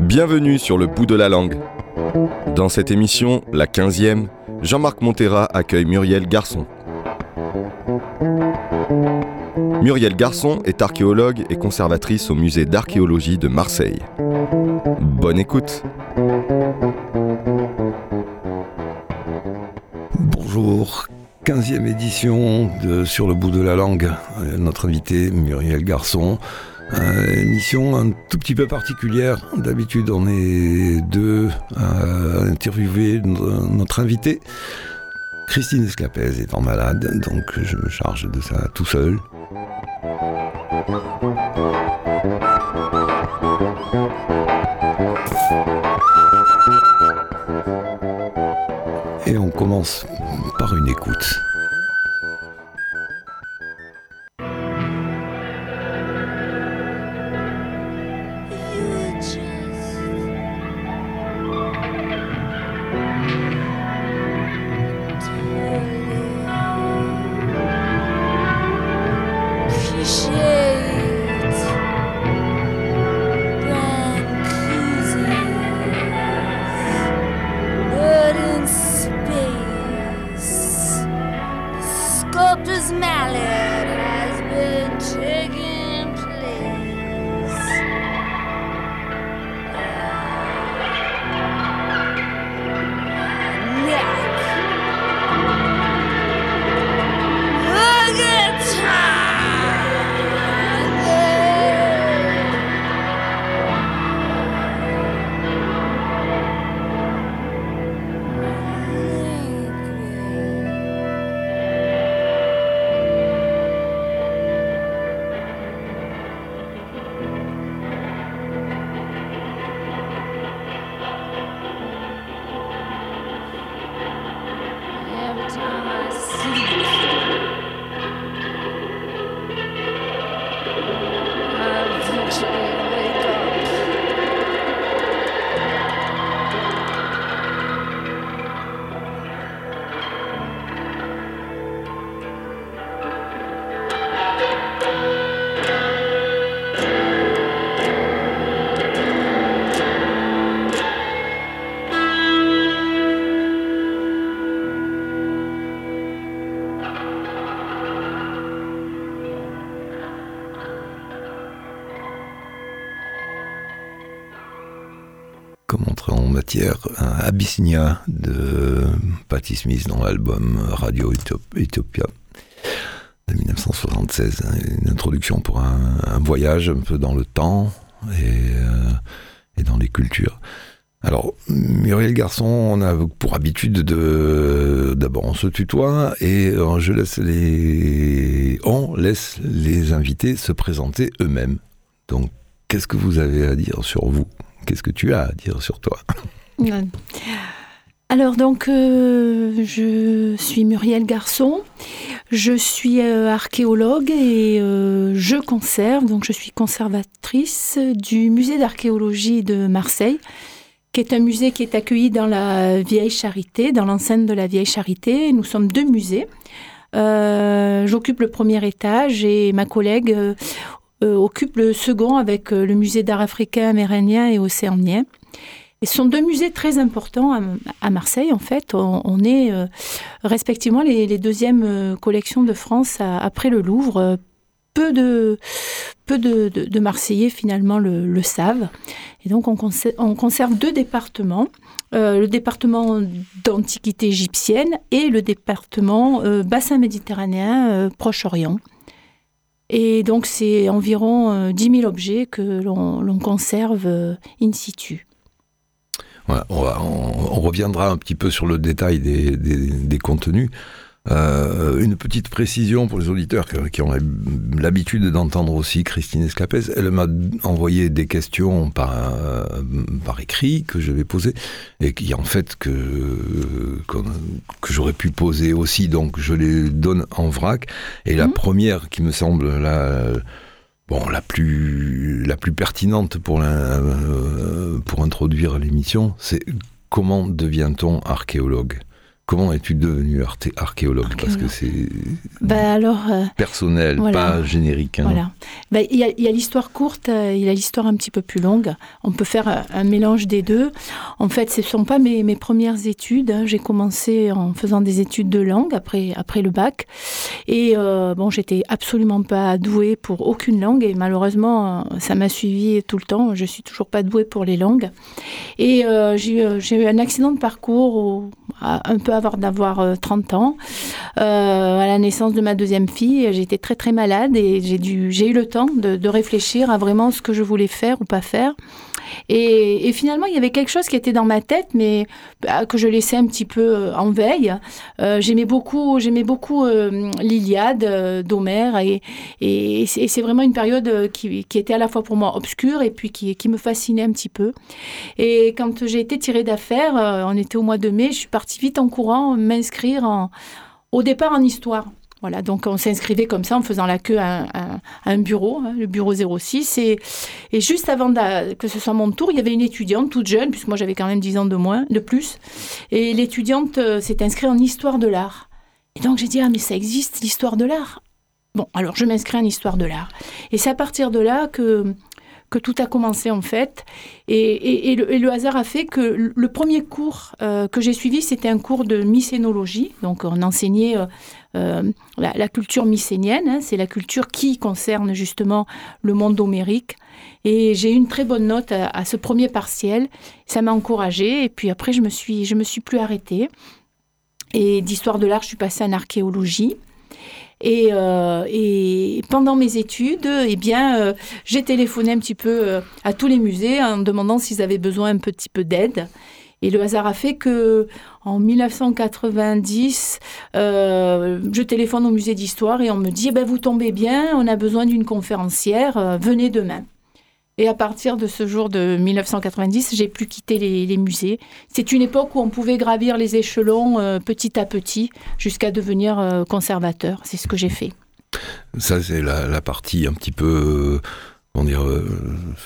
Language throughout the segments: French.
Bienvenue sur le bout de la langue. Dans cette émission, la 15e, Jean-Marc Montera accueille Muriel Garçon. Muriel Garçon est archéologue et conservatrice au musée d'archéologie de Marseille. Bonne écoute. Bonjour, 15e édition de Sur le bout de la langue. Euh, Notre invité Muriel Garçon. Euh, émission un tout petit peu particulière. D'habitude, on est deux à interviewer no- notre invité. Christine Escapez étant malade, donc je me charge de ça tout seul. Et on commence par une écoute. Abyssinia de Patti Smith dans l'album Radio Utop- Utopia de 1976. hein, Une introduction pour un, voyage un peu dans le temps et, euh, et dans les cultures. Alors, Muriel Garçon, on a pour habitude de. D'abord, on se tutoie et euh, je laisse les. On laisse les invités se présenter eux-mêmes. Donc, qu'est-ce que vous avez à dire sur vous? Qu'est-ce que tu as à dire sur toi? Alors donc, euh, je suis Muriel Garçon, je suis euh, archéologue et euh, je conserve, donc je suis conservatrice du musée d'archéologie de Marseille, qui est un musée qui est accueilli dans la Vieille Charité, dans l'enceinte de la Vieille Charité. Nous sommes deux musées. J'occupe le premier étage et ma collègue occupe le second avec le musée d'art africain, amérindien et océanien. Ce sont deux musées très importants à, Marseille, en fait. On, est euh, respectivement les, les deuxièmes euh, collections de France après le Louvre. Peu de, Marseillais, finalement, le, savent. Et donc, on, conser- on conserve deux départements. Euh, le département d'antiquité égyptienne et le département bassin méditerranéen Proche-Orient. Et donc, c'est environ euh, 10 000 objets que l'on conserve in situ. Voilà, on, va- on- on reviendra un petit peu sur le détail des, des- des contenus. Euh, une petite précision pour les auditeurs qui, ont l'habitude d'entendre aussi Christine Escapez. Elle m'a envoyé des questions par, euh, par écrit que je vais poser et qui en fait que, que j'aurais pu poser aussi. Donc je les donne en vrac. Et la Mhm. première qui me semble là. Bon, la plus, la plus pertinente pour, la- euh, pour introduire l'émission, c'est comment devient-on archéologue? Comment es-tu devenu archéologue? Parce que c'est alors, euh, personnel, Voilà. pas générique. hein. Voilà. Ben, Il y a, l'histoire courte, euh, il y a l'histoire un petit peu plus longue. On peut faire un, un mélange des deux. En fait, ce ne sont pas mes, mes premières études. hein. J'ai commencé en faisant des études de langue après, après le bac. Et euh, bon, j'étais absolument pas douée pour aucune langue. Et malheureusement, euh, ça m'a suivi tout le temps. Je suis toujours pas douée pour les langues. Et euh, j'ai eu- un accident de parcours au- un peu d'avoir euh, 30 ans. Euh, à la naissance de ma deuxième fille, j'étais très très malade et j'ai eu le temps de réfléchir à vraiment ce que je voulais faire ou pas faire. Et, finalement, il y avait quelque chose qui était dans ma tête, mais bah, que je laissais un petit peu euh, en veille. Euh, j'aimais beaucoup, j'aimais beaucoup euh, l'Iliade d'Homère et, c'est vraiment une période qui, était à la fois pour moi obscure et puis qui, me fascinait un petit peu. Et quand j'ai été tirée d'affaires, euh, on était au mois de mai, je suis partie vite en courant m'inscrire au départ en histoire. Donc on s'inscrivait comme ça en faisant la queue à un, bureau, hein, le bureau 06. Et, juste avant que ce soit mon tour, il y avait une étudiante toute jeune, puisque moi j'avais quand même 10 ans de moins, de plus. Et l'étudiante euh, s'est inscrite en histoire de l'art. Et donc j'ai dit, ah mais ça existe, l'histoire de l'art? Bon, alors je m'inscris en histoire de l'art. Et c'est à partir de là que, que tout a commencé en fait. Et, le, hasard a fait que le premier cours euh, que j'ai suivi, c'était un cours de mycénologie. Donc on enseignait euh, euh, la, la culture mycénienne, hein, c'est la culture qui concerne justement le monde homérique. Et j'ai eu une très bonne note à, à ce premier partiel. Ça m'a encouragée. Et puis après, je me suis, je me suis plus arrêtée. Et d'histoire de l'art, je suis passée en archéologie. Et, euh, et pendant mes études, eh bien, euh, j'ai téléphoné un petit peu euh, à tous les musées en demandant s'ils avaient besoin un petit peu d'aide. Et le hasard a fait que en 1990, euh, je téléphone au musée d'histoire et on me dit eh ben, vous tombez bien, on a besoin d'une conférencière, venez demain. Et à partir de ce jour de 1990, j'ai plus quitté les, musées. C'est une époque où on pouvait gravir les échelons euh, petit à petit jusqu'à devenir euh, conservateur. C'est ce que j'ai fait. Ça, c'est la, la partie un petit peu, euh, comment dire, euh,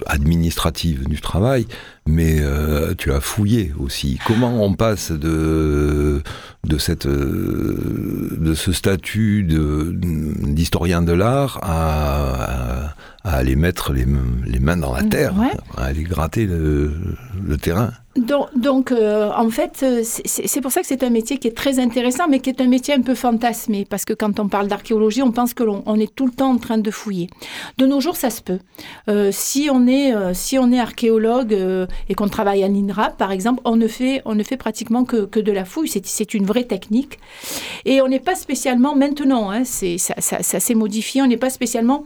administrative du travail, mais euh, tu as fouillé aussi. Comment on passe de, de, cette, euh, de ce statut d'historien de l'art à, à- à aller mettre les, les mains dans la Mm, terre, ouais. à aller gratter le, le terrain? Donc, euh, en fait, euh, c'est- pour ça que c'est un métier qui est très intéressant, mais qui est un métier un peu fantasmé, parce que quand on parle d'archéologie, on pense que l'on on est tout le temps en train de fouiller. De nos jours, ça se peut. Euh, si on est, si on est archéologue et qu'on travaille à l'INRAP, par exemple, on ne fait, on ne fait pratiquement que, que de la fouille. C'est- une vraie technique. Et on n'est pas spécialement maintenant, hein, ça, s'est modifié, on n'est pas spécialement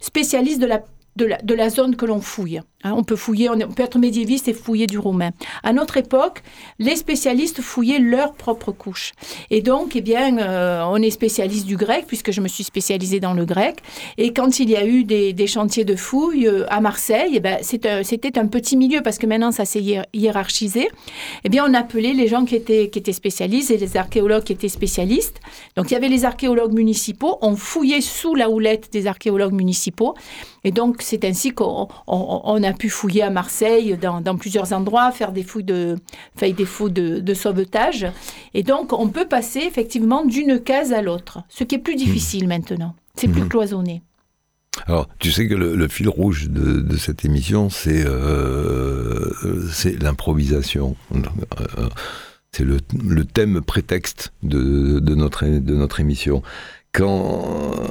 spécialiste de, la, de la zone que l'on fouille. Hein. on, peut fouiller, on, peut être médiéviste et fouiller du romain. À notre époque, les spécialistes fouillaient leur propre couche. Et donc, eh bien, euh, on est spécialiste du grec, puisque je me suis spécialisée dans le grec. Et quand il y a eu des, chantiers de fouilles euh, à Marseille, eh ben, c'était un petit milieu, parce que maintenant, ça s'est hiér- hiérarchisé. Eh bien, on appelait les gens qui étaient, spécialistes et les archéologues qui étaient spécialistes. Donc, il y avait les archéologues municipaux. On fouillait sous la houlette des archéologues municipaux. Et donc, c'est ainsi qu'on on- on a pu fouiller à Marseille, dans, dans plusieurs endroits, faire des fouilles de, faire des fouilles de, de sauvetage. Et donc, on peut passer effectivement d'une case à l'autre, ce qui est plus difficile maintenant. C'est plus Mhm. cloisonné. Alors, tu sais que le, le fil rouge de, de cette émission, c'est euh, l'improvisation. Euh, C'est le, le thème prétexte de, de, notre, de notre émission. Quand,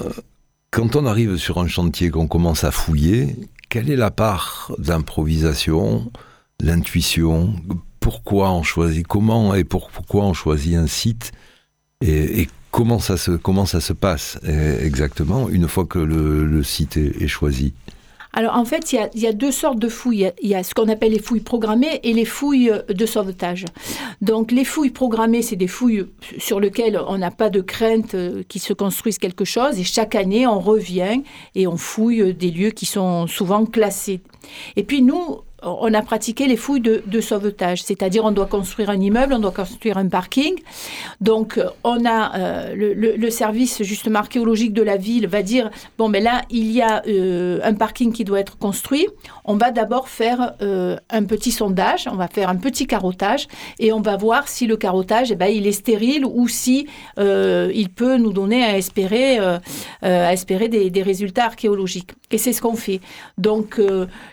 quand on arrive sur un chantier, qu'on commence à fouiller, quelle est la part d'improvisation, l'intuition? Pourquoi on choisit Comment et pour- pourquoi on choisit un site et, comment, ça se, passe euh, exactement une fois que le, site est choisi? Alors en fait, il y a, deux sortes de fouilles. Il y a- Il y a ce qu'on appelle les fouilles programmées et les fouilles euh, de sauvetage. Donc les fouilles programmées, c'est des fouilles sur lesquelles on n'a pas de crainte euh, qu'il se construise quelque chose et chaque année on revient et on fouille euh, des lieux qui sont souvent classés. Et puis nous, on a pratiqué les fouilles de, sauvetage, c'est-à-dire on doit construire un immeuble, on doit construire un parking. Donc euh, on a euh, le, service justement archéologique de la ville va dire bon mais là il y a euh, un parking qui doit être construit. On va d'abord faire un petit sondage, on va faire un petit carottage et on va voir si le carottage eh ben, il est stérile ou si il peut nous donner à espérer, à espérer des, des résultats archéologiques. Et c'est ce qu'on fait. Donc,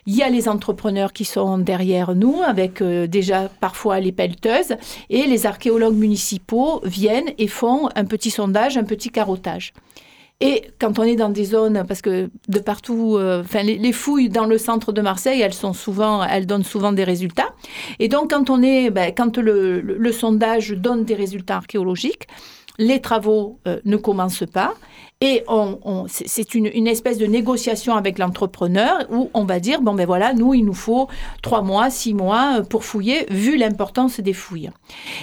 il y a les entrepreneurs qui sont derrière nous, avec euh, déjà parfois les pelleteuses, et les archéologues municipaux viennent et font un petit sondage, un petit carottage. Et quand on est dans des zones, parce que de partout, euh, les, les fouilles dans le centre de Marseille, elles sont souvent, elles donnent souvent des résultats. Et donc quand on est, ben, quand le sondage donne des résultats archéologiques, les travaux euh, ne commencent pas et c'est- une, espèce de négociation avec l'entrepreneur où on va dire bon ben voilà nous il nous faut trois mois six mois euh, pour fouiller vu l'importance des fouilles.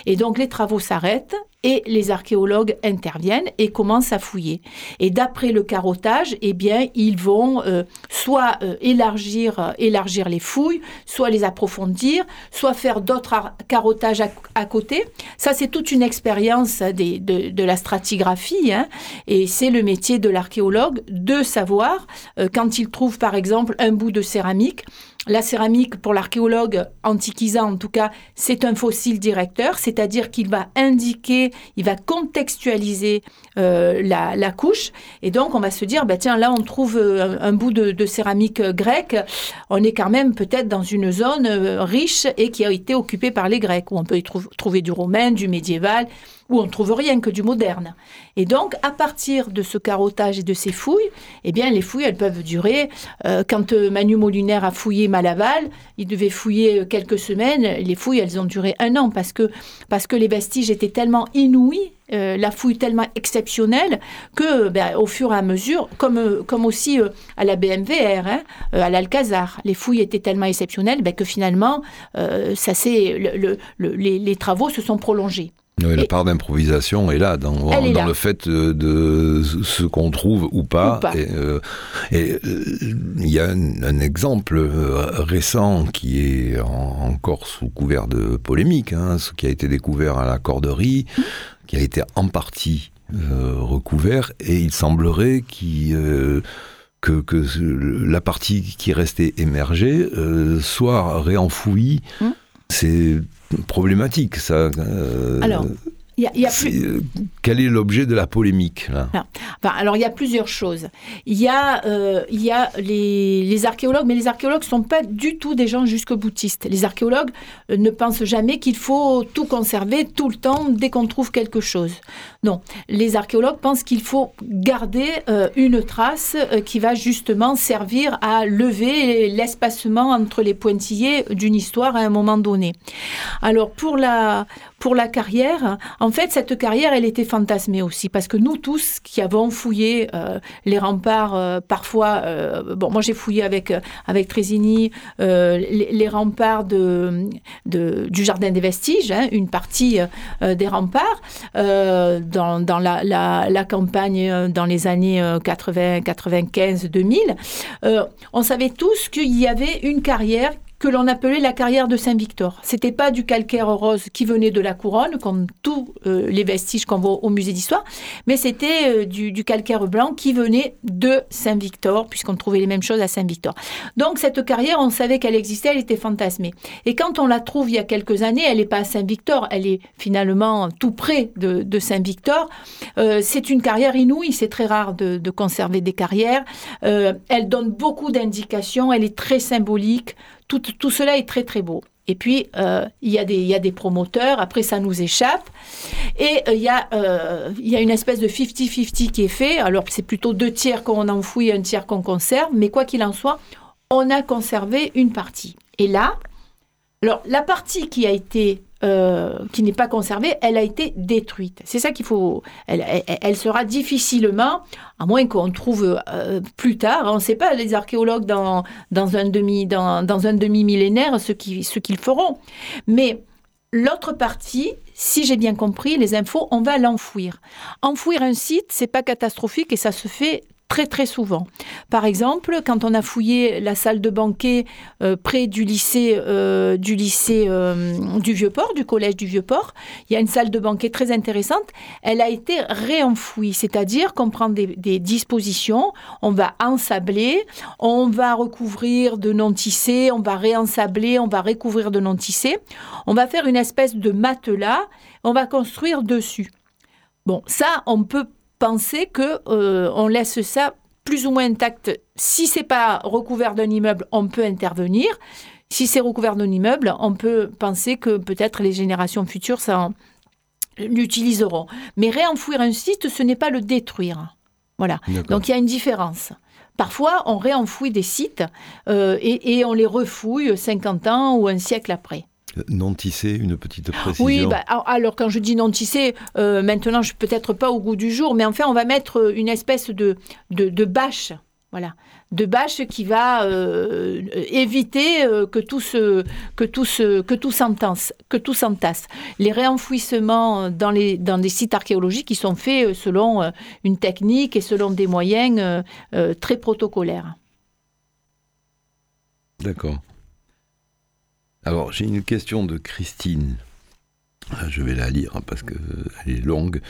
Et donc les travaux s'arrêtent et les archéologues interviennent et commencent à fouiller. Et d'après le carottage eh bien ils vont euh, soit euh, élargir élargir les fouilles soit les approfondir soit faire d'autres ar- carottages à, côté. Ça c'est toute une expérience de, de la stratigraphie hein, et c'est le métier de l'archéologue de savoir, euh, quand il trouve par exemple un bout de céramique, la céramique, pour l'archéologue antiquisant en tout cas, c'est un fossile directeur, c'est-à-dire qu'il va indiquer, il va contextualiser euh, la, couche. Et donc, on va se dire, bah, tiens, là, on trouve euh, un, bout de, céramique euh, grecque. On est quand même peut-être dans une zone riche et qui a été occupée par les Grecs, où on peut y trou- trouver du romain, du médiéval, où on ne trouve rien que du moderne. Et donc, à partir de ce carottage et de ces fouilles, eh bien, les fouilles, elles peuvent durer. quand Manu Molinaire a fouillé Malaval, il devait fouiller euh, quelques semaines. Les fouilles, elles ont duré un an parce que, les vestiges étaient tellement inouïs, euh, la fouille tellement exceptionnelle, que ben, au fur et à mesure, comme, euh, aussi à la BMVR, hein, à l'Alcazar, les fouilles étaient tellement exceptionnelles ben, que finalement, ça les travaux se sont prolongés. Oui, la part d'improvisation est là, dans, Elle est dans là. le fait de, de ce qu'on trouve ou pas. Ou pas. Et, euh, euh, il y a un, un exemple euh, récent qui est en- encore sous couvert de polémique, hein, ce qui a été découvert à la corderie, qui a été en partie euh, recouvert, et il semblerait qu'il... euh, que, que la partie qui restait émergée euh, soit réenfouie. Hmm. C'est problématique, ça. euh, Alors, Il y a, il y a plus- c'est, euh, quel est l'objet de la polémique là? Enfin, alors, il y a plusieurs choses. Il y a, euh, il y a les, les archéologues, mais les archéologues ne sont pas du tout des gens jusque-boutistes. Les archéologues euh, ne pensent jamais qu'il faut tout conserver tout le temps dès qu'on trouve quelque chose. Non, les archéologues pensent qu'il faut garder une trace qui va justement servir à lever l'espacement entre les pointillés d'une histoire à un moment donné. Alors, pour la, pour la carrière, en fait, cette carrière, elle était fantasmée aussi, parce que nous tous qui avons fouillé euh, les remparts, euh, parfois, euh, bon, moi j'ai fouillé avec, avec Trésini les, remparts de, du Jardin des Vestiges, hein, une partie des remparts, dans, dans la, la, campagne dans les années euh, 80, 95, 2000, euh, on savait tous qu'il y avait une carrière que l'on appelait la carrière de Saint-Victor. C'était pas du calcaire rose qui venait de la couronne, comme tous euh, les vestiges qu'on voit au musée d'histoire, mais c'était euh, du, calcaire blanc qui venait de Saint-Victor, puisqu'on trouvait les mêmes choses à Saint-Victor. Donc cette carrière, on savait qu'elle existait, elle était fantasmée. Et quand on la trouve il y a quelques années, elle n'est pas à Saint-Victor, elle est finalement tout près de, Saint-Victor. Euh, c'est une carrière inouïe, c'est très rare de, de conserver des carrières. Elle donne beaucoup d'indications, elle est très symbolique. Tout, cela est très très beau. Et puis, euh, il, y a des, promoteurs, après ça nous échappe. Et euh, il, y a, euh, il y a une espèce de 50-50 qui est fait. Alors, c'est plutôt deux tiers qu'on enfouit, un tiers qu'on conserve. Mais quoi qu'il en soit, on a conservé une partie. Et là, alors, la partie qui a été euh, qui n'est pas conservée, elle a été détruite. C'est ça qu'il faut. Elle, sera difficilement, à moins qu'on trouve euh, plus tard. On ne sait pas les archéologues dans, dans un demi dans, dans un demi millénaire ce qui ce qu'ils feront. Mais l'autre partie, si j'ai bien compris les infos, on va l'enfouir. Enfouir un site, c'est pas catastrophique et ça se fait très très souvent. Par exemple, quand on a fouillé la salle de banquet euh, près du lycée, euh, du, lycée euh, du Vieux-Port, du collège du Vieux-Port, il y a une salle de banquet très intéressante. Elle a été réenfouie, c'est-à-dire qu'on prend des, dispositions, on va ensabler, on va recouvrir de non tissé, on va réensabler, on va recouvrir de non tissé, on va faire une espèce de matelas, on va construire dessus. Bon, ça, on peut penser que euh, on laisse ça plus ou moins intact. Si c'est pas recouvert d'un immeuble, on peut intervenir. Si c'est recouvert d'un immeuble, on peut penser que peut-être les générations futures ça l'utiliseront. Mais réenfouir un site, ce n'est pas le détruire. Voilà. Donc il y a une différence. Parfois, on réenfouit des sites euh, et, et on les refouille 50 ans ou un siècle après. Non tissé, une petite précision. Oui, bah, alors- alors quand je dis non tissé, euh, maintenant je suis peut-être pas au goût du jour, mais enfin on va mettre euh, une espèce de, de, de bâche, voilà, de bâche qui va euh, éviter euh, que tout se, que tout se, que tout s'entasse, que tout s'entasse. Les réenfouissements dans les dans des sites archéologiques, ils sont faits selon une technique et selon des moyens euh, très protocolaires. D'accord. Alors, j'ai une question de Christine. Ah, Je vais la lire hein, parce qu'elle est longue.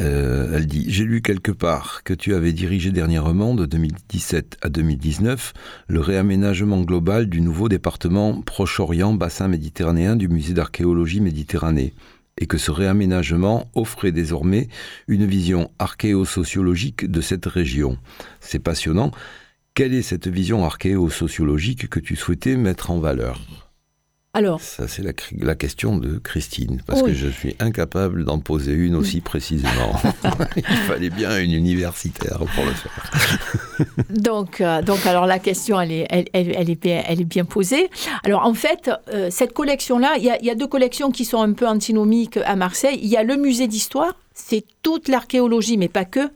Euh, elle dit J'ai lu quelque part que tu avais dirigé dernièrement, de 2017 à 2019, le réaménagement global du nouveau département Proche-Orient bassin méditerranéen du musée d'archéologie Méditerranée, et que ce réaménagement offrait désormais une vision archéosociologique de cette région. C'est passionnant. Quelle est cette vision archéosociologique que tu souhaitais mettre en valeur? Alors, Ça, c'est la, question de Christine, parce Oui. que je suis incapable d'en poser une aussi précisément. Il fallait bien une universitaire pour le faire. Donc, euh, donc alors la question, elle est, elle, elle- elle est, bien, elle est bien posée. Alors en fait, euh, cette collection-là, il y y a deux collections qui sont un peu antinomiques à Marseille. Il y a le musée d'histoire, c'est toute l'archéologie, mais pas que.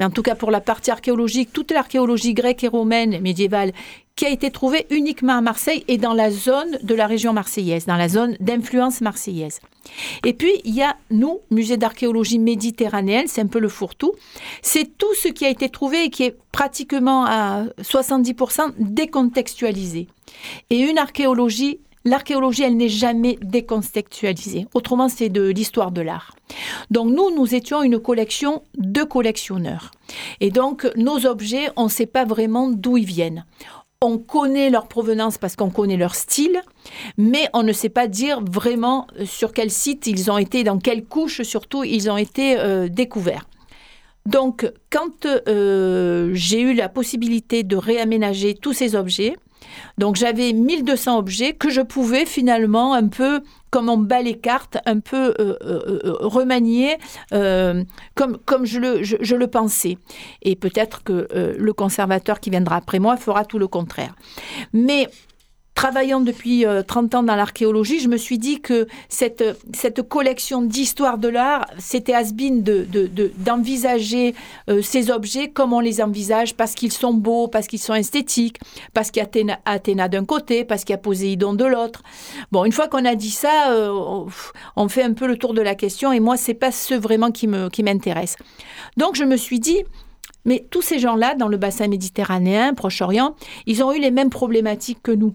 Mais en tout cas pour la partie archéologique, toute l'archéologie grecque et romaine médiévale qui a été trouvée uniquement à Marseille et dans la zone de la région marseillaise, dans la zone d'influence marseillaise. Et puis, il y a, nous, musée d'archéologie méditerranéenne, c'est un peu le fourre-tout. C'est tout ce qui a été trouvé et qui est pratiquement à 70% décontextualisé. Et une archéologie, l'archéologie, elle n'est jamais décontextualisée. Autrement, c'est de l'histoire de l'art. Donc, nous, nous étions une collection de collectionneurs. Et donc, nos objets, on ne sait pas vraiment d'où ils viennent. On connaît leur provenance parce qu'on connaît leur style, mais on ne sait pas dire vraiment euh, sur quel site ils ont été, dans quelle couche surtout ils ont été euh, découverts. Donc, quand euh, j'ai eu la possibilité de réaménager tous ces objets, donc j'avais 1200 objets que je pouvais finalement un peu, comme on bat les cartes, un peu euh, euh, euh, euh, comme, comme je, le, je, le pensais. Et peut-être que le conservateur qui viendra après moi fera tout le contraire. Mais travaillant depuis euh, 30 ans dans l'archéologie, je me suis dit que cette, cette collection d'histoire de l'art, c'était has-been de, de- de- d'envisager euh, ces objets comme on les envisage, parce qu'ils sont beaux, parce qu'ils sont esthétiques, parce qu'il y a Athéna, d'un côté, parce qu'il y a Poséidon de l'autre. Bon, une fois qu'on a dit ça, euh, on, fait un peu le tour de la question, et moi, c'est pas ce vraiment qui, me, qui m'intéresse. Donc, je me suis dit, mais tous ces gens-là, dans le bassin méditerranéen, Proche-Orient, ils ont eu les mêmes problématiques que nous.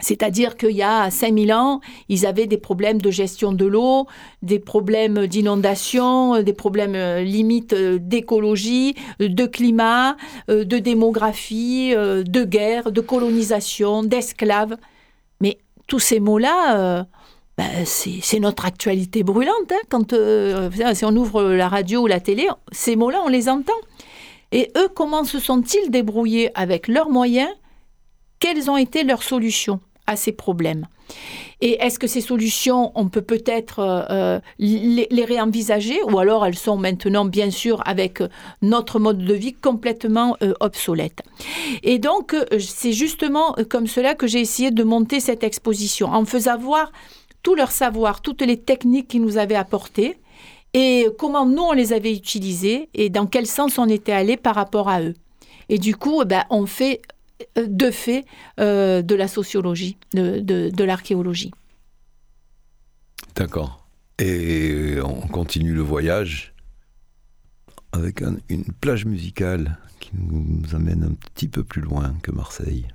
C'est-à-dire qu'il y a 5000 ans, ils avaient des problèmes de gestion de l'eau, des problèmes d'inondation, des problèmes euh, limites euh, d'écologie, de climat, euh, de démographie, de guerre, de colonisation, d'esclaves. Mais tous ces mots-là, ben, c'est notre actualité brûlante. hein. Quand, si on ouvre la radio ou la télé, ces mots-là, on les entend. Et eux, comment se sont-ils débrouillés avec leurs moyens Quelles ont été leurs solutions à ces problèmes? Et est-ce que ces solutions, on peut peut-être euh, euh, les, réenvisager ou alors elles sont maintenant, bien sûr, avec euh, notre mode de vie complètement euh, obsolète? Et donc, c'est justement comme cela que j'ai essayé de monter cette exposition, en faisant voir tout leur savoir, toutes les techniques qu'ils nous avaient apportées et comment nous, on les avait utilisées et dans quel sens on était allé par rapport à eux. Et du coup, eh ben, on fait de fait euh, de la sociologie, de, de, de l'archéologie. D'accord. Et on continue le voyage avec un- une plage musicale qui nous amène un petit peu plus loin que Marseille.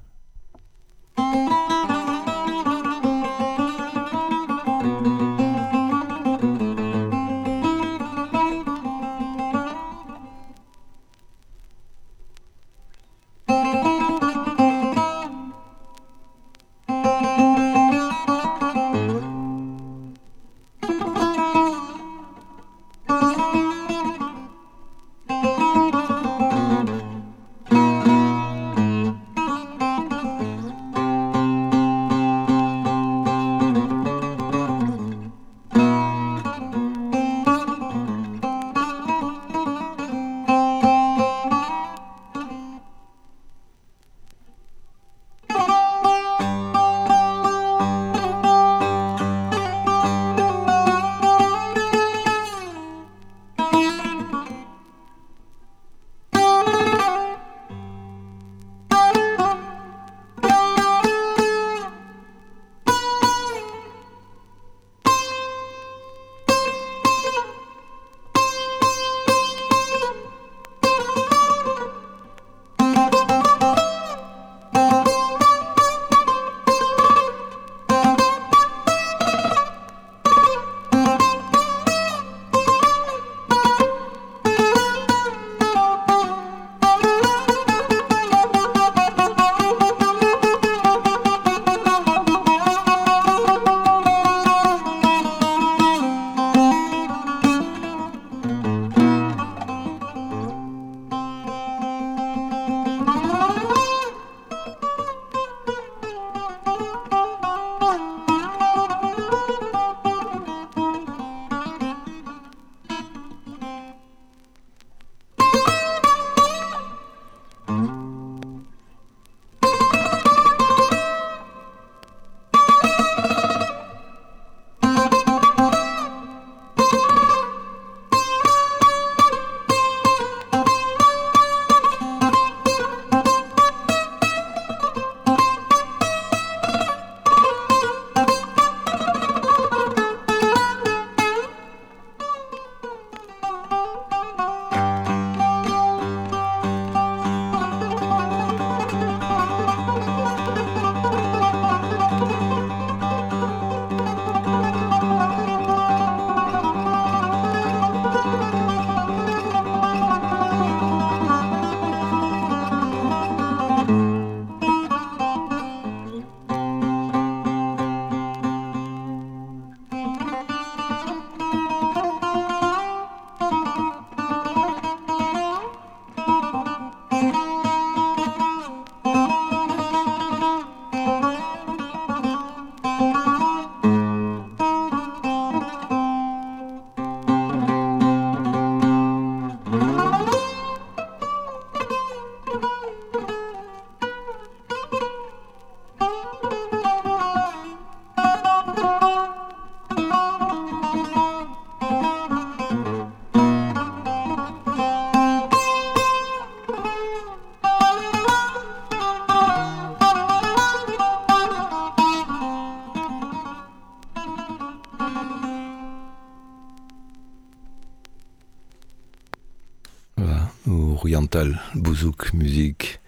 Bouzouk, musique.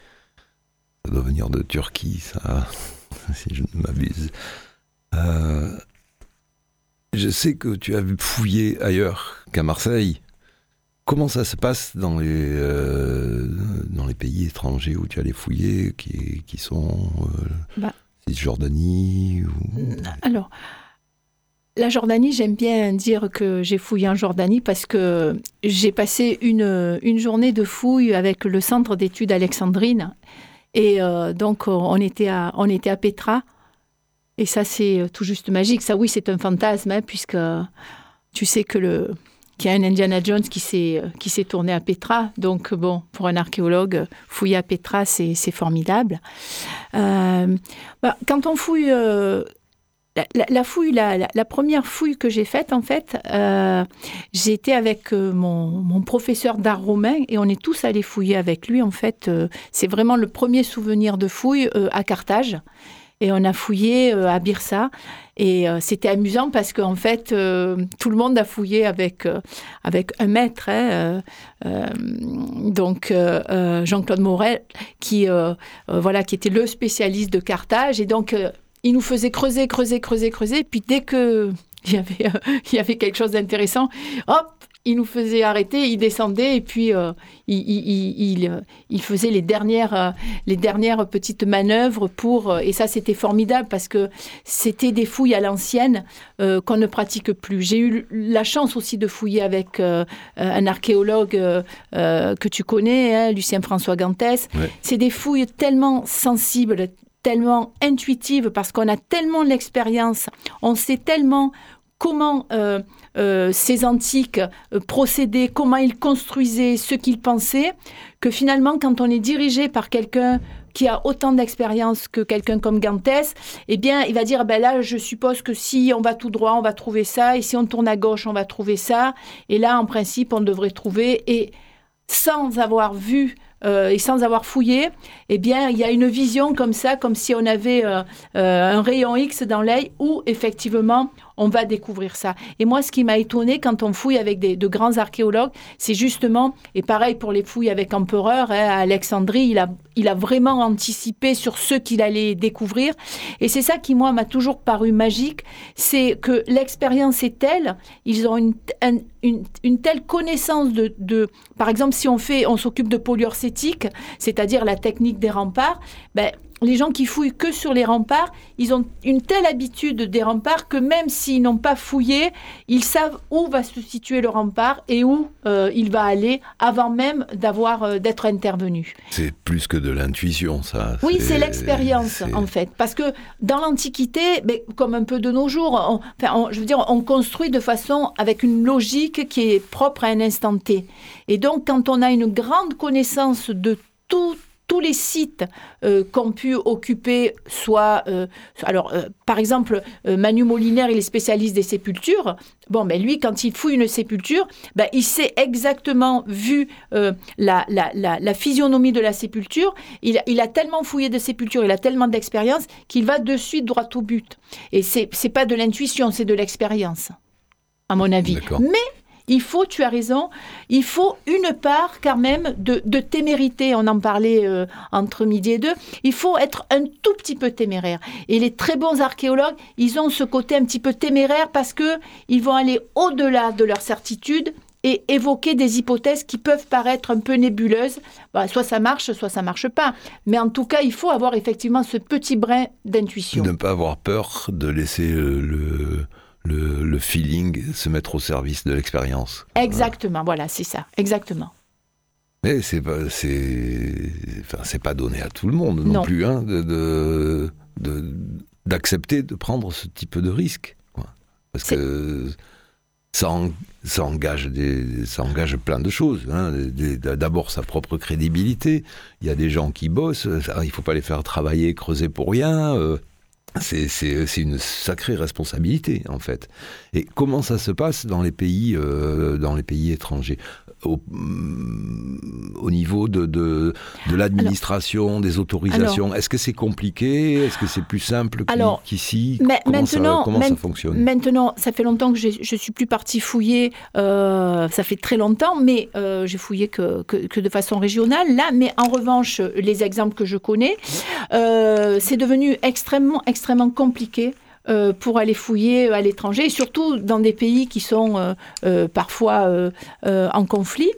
Ça doit venir de Turquie, ça, si je ne m'abuse. Euh, je sais que tu as fouillé ailleurs qu'à Marseille. Comment ça se passe dans les, euh, dans les pays étrangers où tu allais fouiller, qui, qui sont euh, Bah. Cisjordanie ou... Alors, la Jordanie, j'aime bien dire que j'ai fouillé en Jordanie parce que j'ai passé une, une journée de fouille avec le centre d'études alexandrine. Et euh, donc, on était, à, on était à Petra. Et ça, c'est tout juste magique. Ça, oui, c'est un fantasme, hein, puisque tu sais que le qu'il y a un Indiana Jones qui s'est qui s'est tourné à Petra. Donc, bon, pour un archéologue, fouiller à Petra, c'est formidable. Euh, bah, quand on fouille euh, la, fouille, la, première fouille que j'ai faite, en fait, euh, été avec euh, mon, professeur d'art romain et on est tous allés fouiller avec lui. En fait, Euh, c'est vraiment le premier souvenir de fouille à Carthage. et on a fouillé à Birsa. Et c'était amusant parce qu'en fait, tout le monde a fouillé avec, avec un maître, hein, donc Jean-Claude Morel, qui, voilà, qui était le spécialiste de Carthage. Et donc, il nous faisait creuser, creuser, creuser, creuser. Puis dès que il y avait, euh, il y avait quelque chose d'intéressant, hop, il nous faisait arrêter, il descendait et puis euh, il, il- il- il, euh, il faisait les dernières, les dernières petites manœuvres pour... et ça, c'était formidable parce que c'était des fouilles à l'ancienne euh, qu'on ne pratique plus. J'ai eu la chance aussi de fouiller avec euh, un archéologue que tu connais, hein, Lucien François Gantès. Ouais. C'est des fouilles tellement sensibles, tellement intuitives parce qu'on a tellement l'expérience, on sait tellement comment euh, euh, ces antiques euh, procédaient, comment ils construisaient, ce qu'ils pensaient, que finalement, quand on est dirigé par quelqu'un qui a autant d'expérience que quelqu'un comme Gantès, eh bien, il va dire, ben là, je suppose que si on va tout droit, on va trouver ça, et si on tourne à gauche, on va trouver ça, et là, en principe, on devrait trouver, et sans avoir vu euh, et sans avoir fouillé, eh bien, il y a une vision comme ça, comme si on avait euh, euh, un rayon X dans l'œil où, effectivement, on va découvrir ça. Et moi, ce qui m'a étonné quand on fouille avec des, de grands archéologues, c'est justement, et pareil pour les fouilles avec Empereur, hein, à Alexandrie, il a, il a vraiment anticipé sur ce qu'il allait découvrir. Et c'est ça qui, moi, m'a toujours paru magique, c'est que l'expérience est telle, ils ont une, un- une, telle connaissance de, de, par exemple, si on fait, on s'occupe de polyurcétique, c'est-à-dire la technique des remparts, ben, les gens qui fouillent que sur les remparts, ils ont une telle habitude des remparts que même s'ils n'ont pas fouillé, ils savent où va se situer le rempart et où euh, il va aller avant même d'avoir euh, d'être intervenu. C'est plus que de l'intuition, ça. Oui, c'est l'expérience en fait, parce que dans l'Antiquité, mais comme un peu de nos jours, on, enfin, on- je veux dire, on construit de façon avec une logique qui est propre à un instant T. Et donc, quand on a une grande connaissance de tout tous les sites euh, qu'ont pu occuper, soit, euh, alors, euh, par exemple, euh, Manu Molinaire, il est spécialiste des sépultures. Bon, mais lui, quand il fouille une sépulture, ben, il sait exactement, vu la, la, la, la physionomie de la sépulture, il, a- il a tellement fouillé de sépultures, il a tellement d'expérience qu'il va de suite droit au but. Et c'est c'est pas de l'intuition, c'est de l'expérience, à mon avis. Mais il faut, tu as raison, il faut une part quand même de, témérité. On en parlait euh, entre midi et deux. Il faut être un tout petit peu téméraire. Et les très bons archéologues, ils ont ce côté un petit peu téméraire parce que ils vont aller au-delà de leur certitude et évoquer des hypothèses qui peuvent paraître un peu nébuleuses. Bah, soit ça marche, soit ça marche pas. Mais en tout cas, il faut avoir effectivement ce petit brin d'intuition. Ne pas avoir peur de laisser euh, le, le, le feeling se mettre au service de l'expérience. Exactement, voilà, c'est ça, exactement. Mais c'est pas, c'est, enfin, c'est pas donné à tout le monde non, Non. plus, hein, de, d'accepter de prendre ce type de risque. quoi. Parce que ça, en- ça engage des, ça engage plein de choses. hein. D'abord sa propre crédibilité. Il y a des gens qui bossent. ça, il faut pas les faire travailler, creuser pour rien. euh, c'est, c'est, c'est une sacrée responsabilité en fait. Et comment ça se passe dans les pays, euh, dans les pays étrangers? Au, mm, au niveau de, de, de l'administration, des autorisations Est-ce que c'est compliqué? Est-ce que c'est plus simple qu'ici? Comment, maintenant- ça, comment ça main- fonctionne? Maintenant, ça fait longtemps que je suis plus partie fouiller. euh, ça fait très longtemps, mais euh, j'ai fouillé que, que, que de façon régionale. Là, mais en revanche, les exemples que je connais, euh, c'est devenu extrêmement, extrêmement compliqué. Euh, pour aller fouiller à l'étranger, surtout dans des pays qui sont euh, euh, parfois euh, euh, en conflit.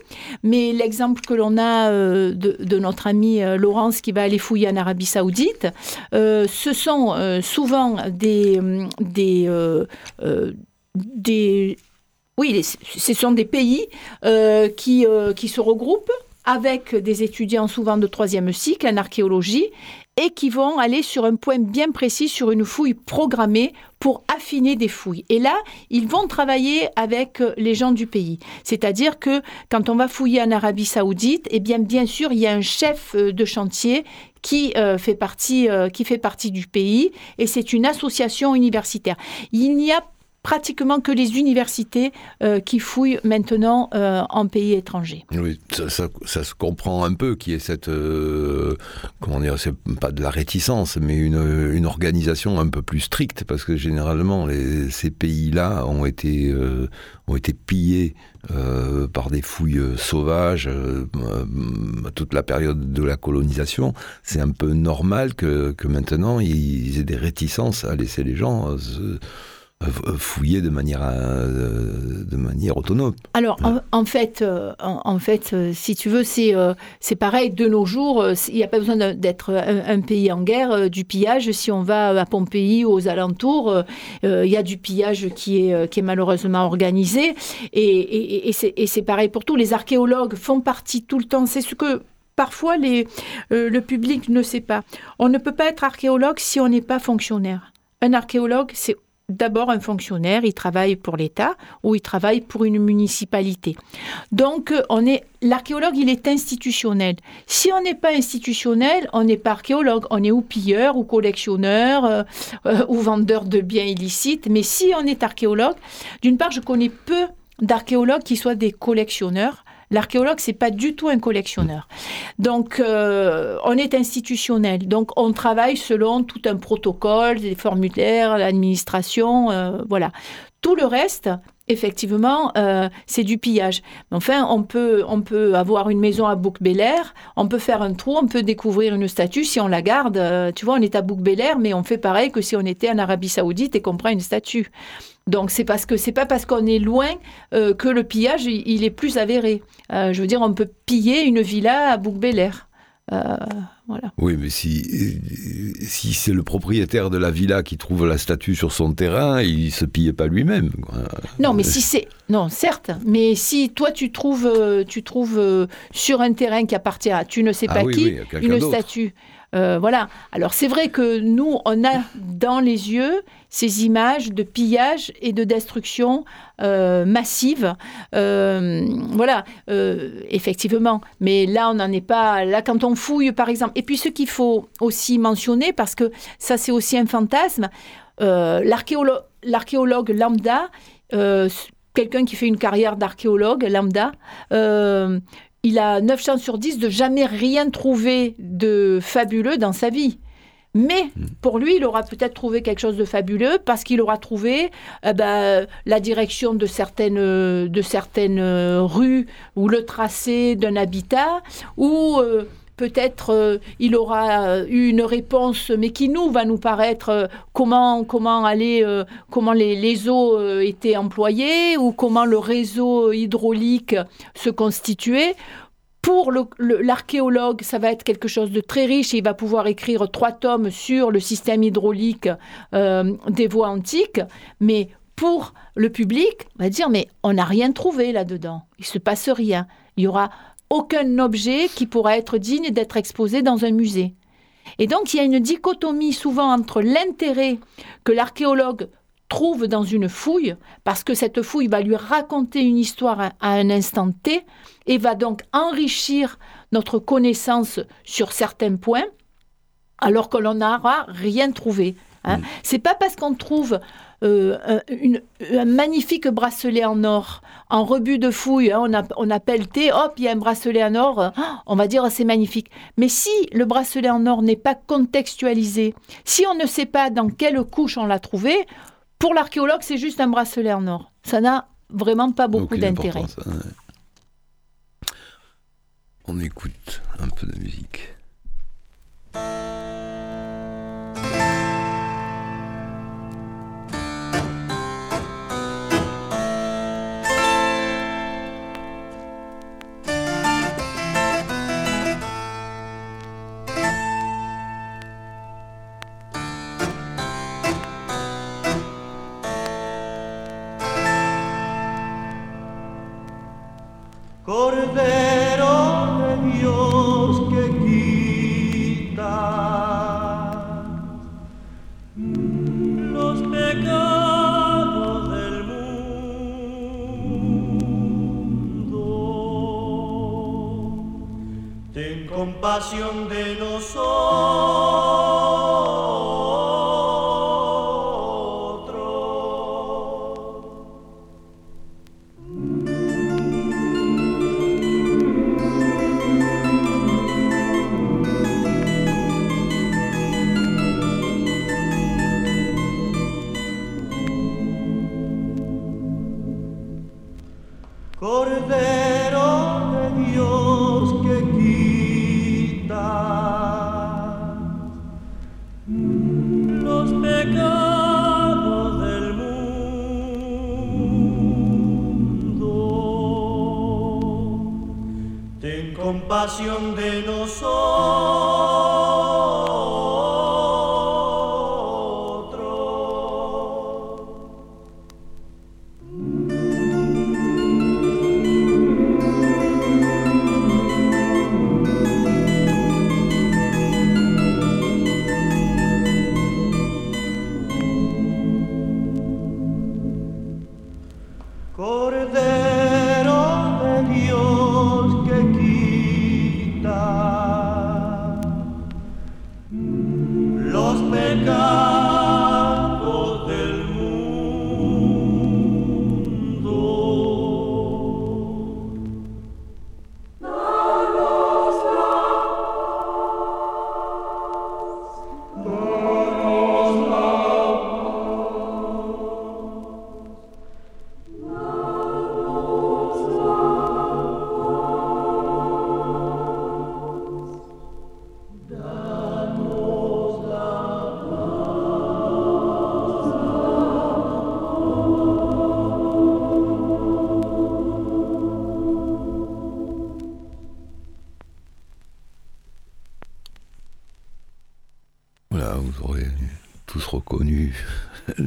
Mais l'exemple que l'on a euh, de, notre euh, Laurence qui va aller fouiller en Arabie Saoudite, euh, ce sont euh, souvent des, des, euh, euh, oui, les- sont des pays euh, qui, euh, qui se regroupent avec des étudiants souvent de troisième cycle en archéologie et qui vont aller sur un point bien précis, sur une fouille programmée pour affiner des fouilles. Et là, ils vont travailler avec euh, les gens du pays. C'est-à-dire que quand on va fouiller en Arabie saoudite, eh bien, bien sûr, il y a un chef euh, de chantier qui, euh, fait partie, qui fait partie du pays et c'est une association universitaire. Il n'y a pratiquement que les universités euh, qui fouillent maintenant euh, en pays étrangers. Oui, ça, ça- se comprend un peu qu'il y ait cette, euh, comment dire, c'est pas de la réticence, mais une, organisation un peu plus stricte, parce que généralement, ces pays-là ont été, ont été pillés par des fouilles sauvages toute la période de la colonisation. C'est un peu normal que, maintenant, ils aient des réticences à laisser les gens fouiller de manière, euh, de manière autonome. Alors, en, fait, euh, en, fait si tu veux, c'est c'est pareil, de nos jours, il n'y a pas besoin d'être un, pays en guerre, du pillage. Si on va à Pompéi ou aux alentours, il y a du pillage qui est, qui est malheureusement organisé. Et, et, et c'est pareil pour tout. Les archéologues font partie tout le temps. C'est ce que parfois les, le public ne sait pas. On ne peut pas être archéologue si on n'est pas fonctionnaire. Un archéologue, c'est d'abord un fonctionnaire, il travaille pour l'État ou il travaille pour une municipalité. Donc, euh, on est l'archéologue, il est institutionnel. Si on n'est pas institutionnel, on n'est pas archéologue, on est ou pilleur ou collectionneur euh, euh, ou vendeur de biens illicites. Mais si on est archéologue, d'une part, je connais peu d'archéologues qui soient des collectionneurs. L'archéologue, c'est pas du tout un collectionneur. Donc, euh, on est institutionnel. Donc, on travaille selon tout un protocole, des formulaires, l'administration, euh, voilà. Tout le reste, effectivement, euh, c'est du pillage. Enfin, on peut, on peut avoir une maison à bouc on peut faire un trou, on peut découvrir une statue. Si on la garde, tu vois, on est à bouc mais on fait pareil que si on était en Arabie Saoudite et qu'on prend une statue. Donc c'est parce que c'est pas parce qu'on est loin euh, que le pillage il, est plus avéré. Euh, je veux dire, on peut piller une villa à bouc euh, voilà. Oui, mais si, si c'est le propriétaire de la villa qui trouve la statue sur son terrain, il se pille pas lui-même. Non, mais si c'est non, certes, mais si toi tu trouves tu trouves sur un terrain qui appartient à tu ne sais ah pas qui une statue, euh, voilà. Alors c'est vrai que nous, on a dans les yeux ces images de pillage et de destruction euh, massive. Euh, voilà, effectivement. Mais là, on n'en est pas. Là, quand on fouille, par exemple. Et puis, ce qu'il faut aussi mentionner, parce que ça, c'est aussi un fantasme, l'archéologue lambda, quelqu'un qui fait une carrière d'archéologue lambda, il a 9 chances sur 10 de jamais rien trouver de fabuleux dans sa vie. Mais hmm. pour lui, il aura peut-être trouvé quelque chose de fabuleux parce qu'il aura trouvé eh ben, la direction de certaines, de certaines rues ou le tracé d'un habitat ou euh, peut-être euh, il aura euh, eu une réponse, mais qui nous va nous paraître euh, comment comment aller, comment les, les, eaux étaient employées ou comment le réseau hydraulique se constituait. Pour l'archéologue, ça va être quelque chose de très riche et il va pouvoir écrire trois tomes sur le système hydraulique des voies antiques. Mais pour le public, on va dire, mais on n'a rien trouvé là-dedans. Il se passe rien. Il y aura aucun objet qui pourra être digne d'être exposé dans un musée. Et donc il y a une dichotomie souvent entre l'intérêt que l'archéologue trouve dans une fouille, parce que cette fouille va lui raconter une histoire à un instant T et va donc enrichir notre connaissance sur certains points, alors que l'on n'aura rien trouvé. Hein. Mm. C'est pas parce qu'on trouve euh, un, magnifique bracelet en or, en rebut de fouille, hein, on, on, appelle T, hop, il y a un bracelet en or, on va dire c'est magnifique. Mais si le bracelet en or n'est pas contextualisé, si on ne sait pas dans quelle couche on l'a trouvé, pour l'archéologue, c'est juste un bracelet en or. Ça n'a vraiment pas beaucoup d'intérêt. On écoute un peu de musique. Cordero de Dios que quita los pecados del mundo, ten compasión de nosotros.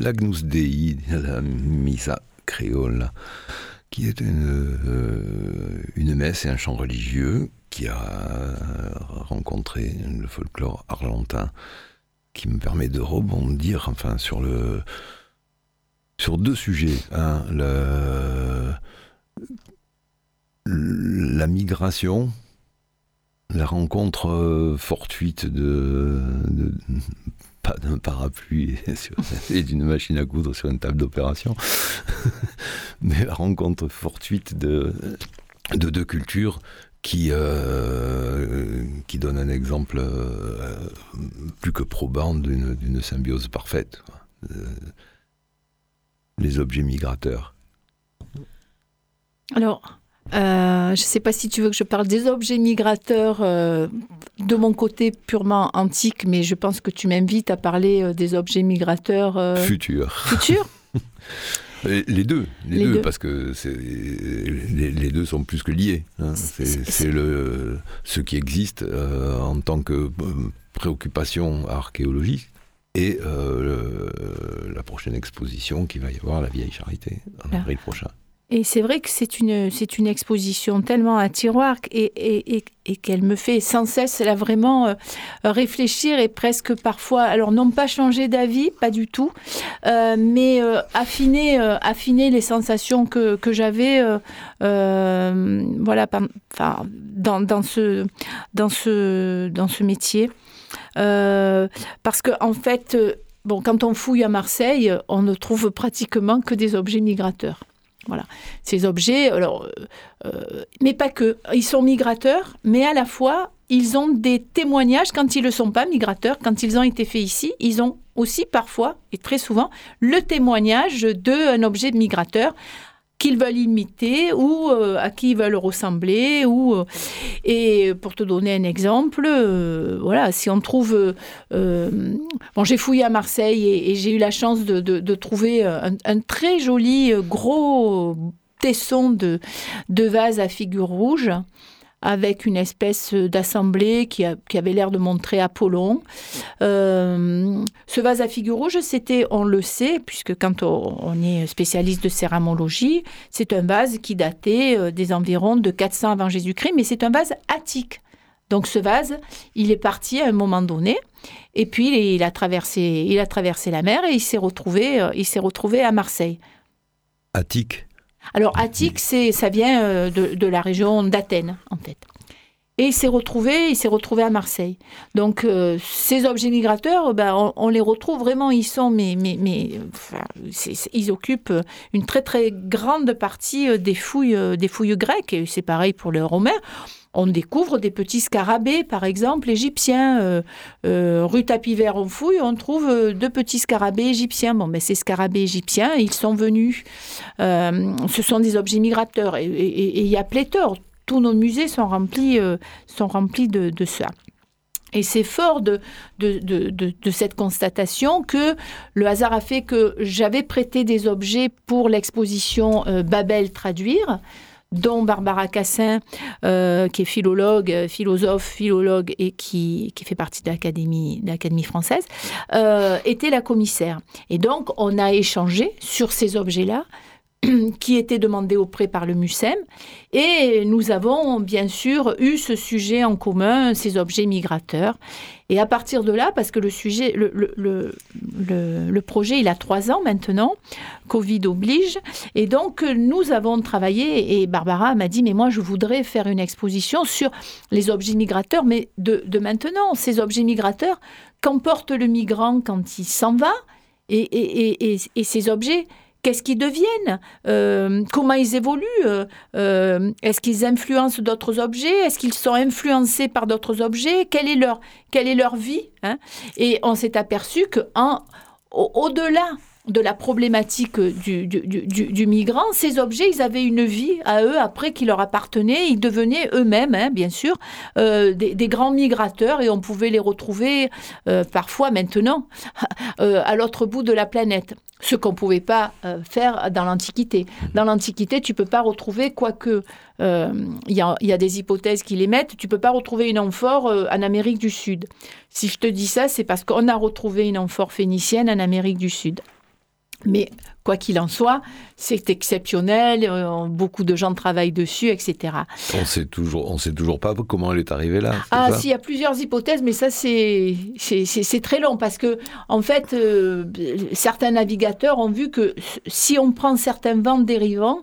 l'Agnus Dei, la Missa créole, qui est une, euh, une messe et un chant religieux qui a rencontré le folklore argentin, qui me permet de rebondir enfin, sur, deux sujets. Le, la migration, la rencontre euh, fortuite de pas d'un parapluie et d'une machine à coudre sur une table d'opération, mais la rencontre fortuite de, de deux cultures qui, euh, qui donne un exemple euh, plus que probant d'une symbiose parfaite. Euh, les objets migrateurs. Alors, euh, je ne sais pas si tu veux que je parle des objets migrateurs euh, de mon côté purement antique, mais je pense que tu m'invites à parler euh, des objets migrateurs Futur. futurs. Et Les deux, les, Les deux, deux. parce que les, les deux sont plus que liés. hein. C'est le ce qui existe en tant que préoccupation archéologique et le- la prochaine exposition qui va y avoir à la Vieille Charité en Ah. avril prochain. Et c'est vrai que c'est une, c'est une exposition tellement à tiroir et, et, et, et qu'elle me fait sans cesse là, vraiment euh, réfléchir et presque parfois, alors non pas changer d'avis, pas du tout, euh, mais euh, affiner, affiner les sensations que, que j'avais voilà, enfin, dans, dans, ce, dans, ce, dans ce métier. Parce que en fait, bon, quand on fouille à Marseille, on ne trouve pratiquement que des objets migrateurs. Voilà. Ces objets, euh, euh, mais pas que. Ils sont migrateurs, mais à la fois, ils ont des témoignages quand ils ne le sont pas migrateurs, quand ils ont été faits ici, ils ont aussi parfois, et très souvent, le témoignage d'un objet migrateur qu'ils veulent imiter ou euh, à qui ils veulent ressembler. Ou, euh, et pour te donner un exemple, euh, voilà, si on trouve... bon, j'ai fouillé à Marseille et, j'ai eu la chance de, trouver un, très joli gros tesson de, de vase à figure rouge avec une espèce d'assemblée qui, avait l'air de montrer Apollon. Euh, ce vase à figure rouge, c'était, on le sait, puisque quand on, on est spécialiste de céramologie, c'est un vase qui datait euh, des environs de 400 avant Jésus-Christ, mais c'est un vase attique. Donc ce vase, il est parti à un moment donné, et puis il a traversé, il a traversé la mer et il s'est retrouvé, euh, il s'est retrouvé à Marseille. Attique? Alors Attique, ça vient euh, de, la région d'Athènes, en fait. Et il s'est retrouvé, il s'est retrouvé à Marseille. Donc euh, ces objets migrateurs, euh, ben, on, les retrouve vraiment, ils sont, mais, ils occupent une très très grande partie euh, des fouilles, euh, des fouilles grecques. Et c'est pareil pour les Romains. On découvre des petits scarabées, par exemple, égyptiens. Euh, euh, rue Tapis Vert, on fouille, on trouve euh, deux petits scarabées égyptiens. Bon, mais ces scarabées égyptiens, ils sont venus. Ce sont des objets migrateurs. Et il y a pléthore. Tous nos musées sont remplis, sont remplis de, ça. Et c'est fort de, cette constatation que le hasard a fait que j'avais prêté des objets pour l'exposition Babel traduire, dont Barbara Cassin, euh, qui est philologue, euh, philosophe, philologue et qui, qui fait partie de l'Académie, française, euh, était la commissaire. Et donc, on a échangé sur ces objets-là qui étaient demandés au prêt par le MUSEM. Et nous avons bien sûr eu ce sujet en commun, ces objets migrateurs. Et à partir de là, parce que le sujet, le, le, le, le- projet, il a trois ans maintenant, Covid oblige, et donc nous avons travaillé, et Barbara m'a dit, mais moi je voudrais faire une exposition sur les objets migrateurs, mais de, de maintenant, ces objets migrateurs, qu'emporte le migrant quand il s'en va, et, et, et, et ces objets, qu'est-ce qu'ils deviennent Euh, Comment ils évoluent Euh, euh, Est-ce qu'ils influencent d'autres objets Est-ce qu'ils sont influencés par d'autres objets quelle est, leur, vie hein? Et on s'est aperçu en- au- au-delà de la problématique du, du, du- du- migrant, ces objets, ils avaient une vie à eux après qui leur appartenait. Ils devenaient eux-mêmes, hein, bien sûr, euh, des, des grands migrateurs et on pouvait les retrouver euh, parfois maintenant euh, à l'autre bout de la planète. Ce qu'on ne pouvait pas euh, faire dans l'Antiquité. Dans l'Antiquité, tu peux pas retrouver, quoique euh, il y, y a des hypothèses qui les mettent, tu peux pas retrouver une amphore euh, en Amérique du Sud. Si je te dis ça, c'est parce qu'on a retrouvé une amphore phénicienne en Amérique du Sud. Mais quoi qu'il en soit, c'est exceptionnel, euh, beaucoup de gens travaillent dessus, etc. On sait toujours, on sait toujours pas comment elle est arrivée là. Ah, si, il y a plusieurs hypothèses, mais ça, c'est très long parce que, en fait, euh, certains navigateurs ont vu que si on prend certains vents dérivants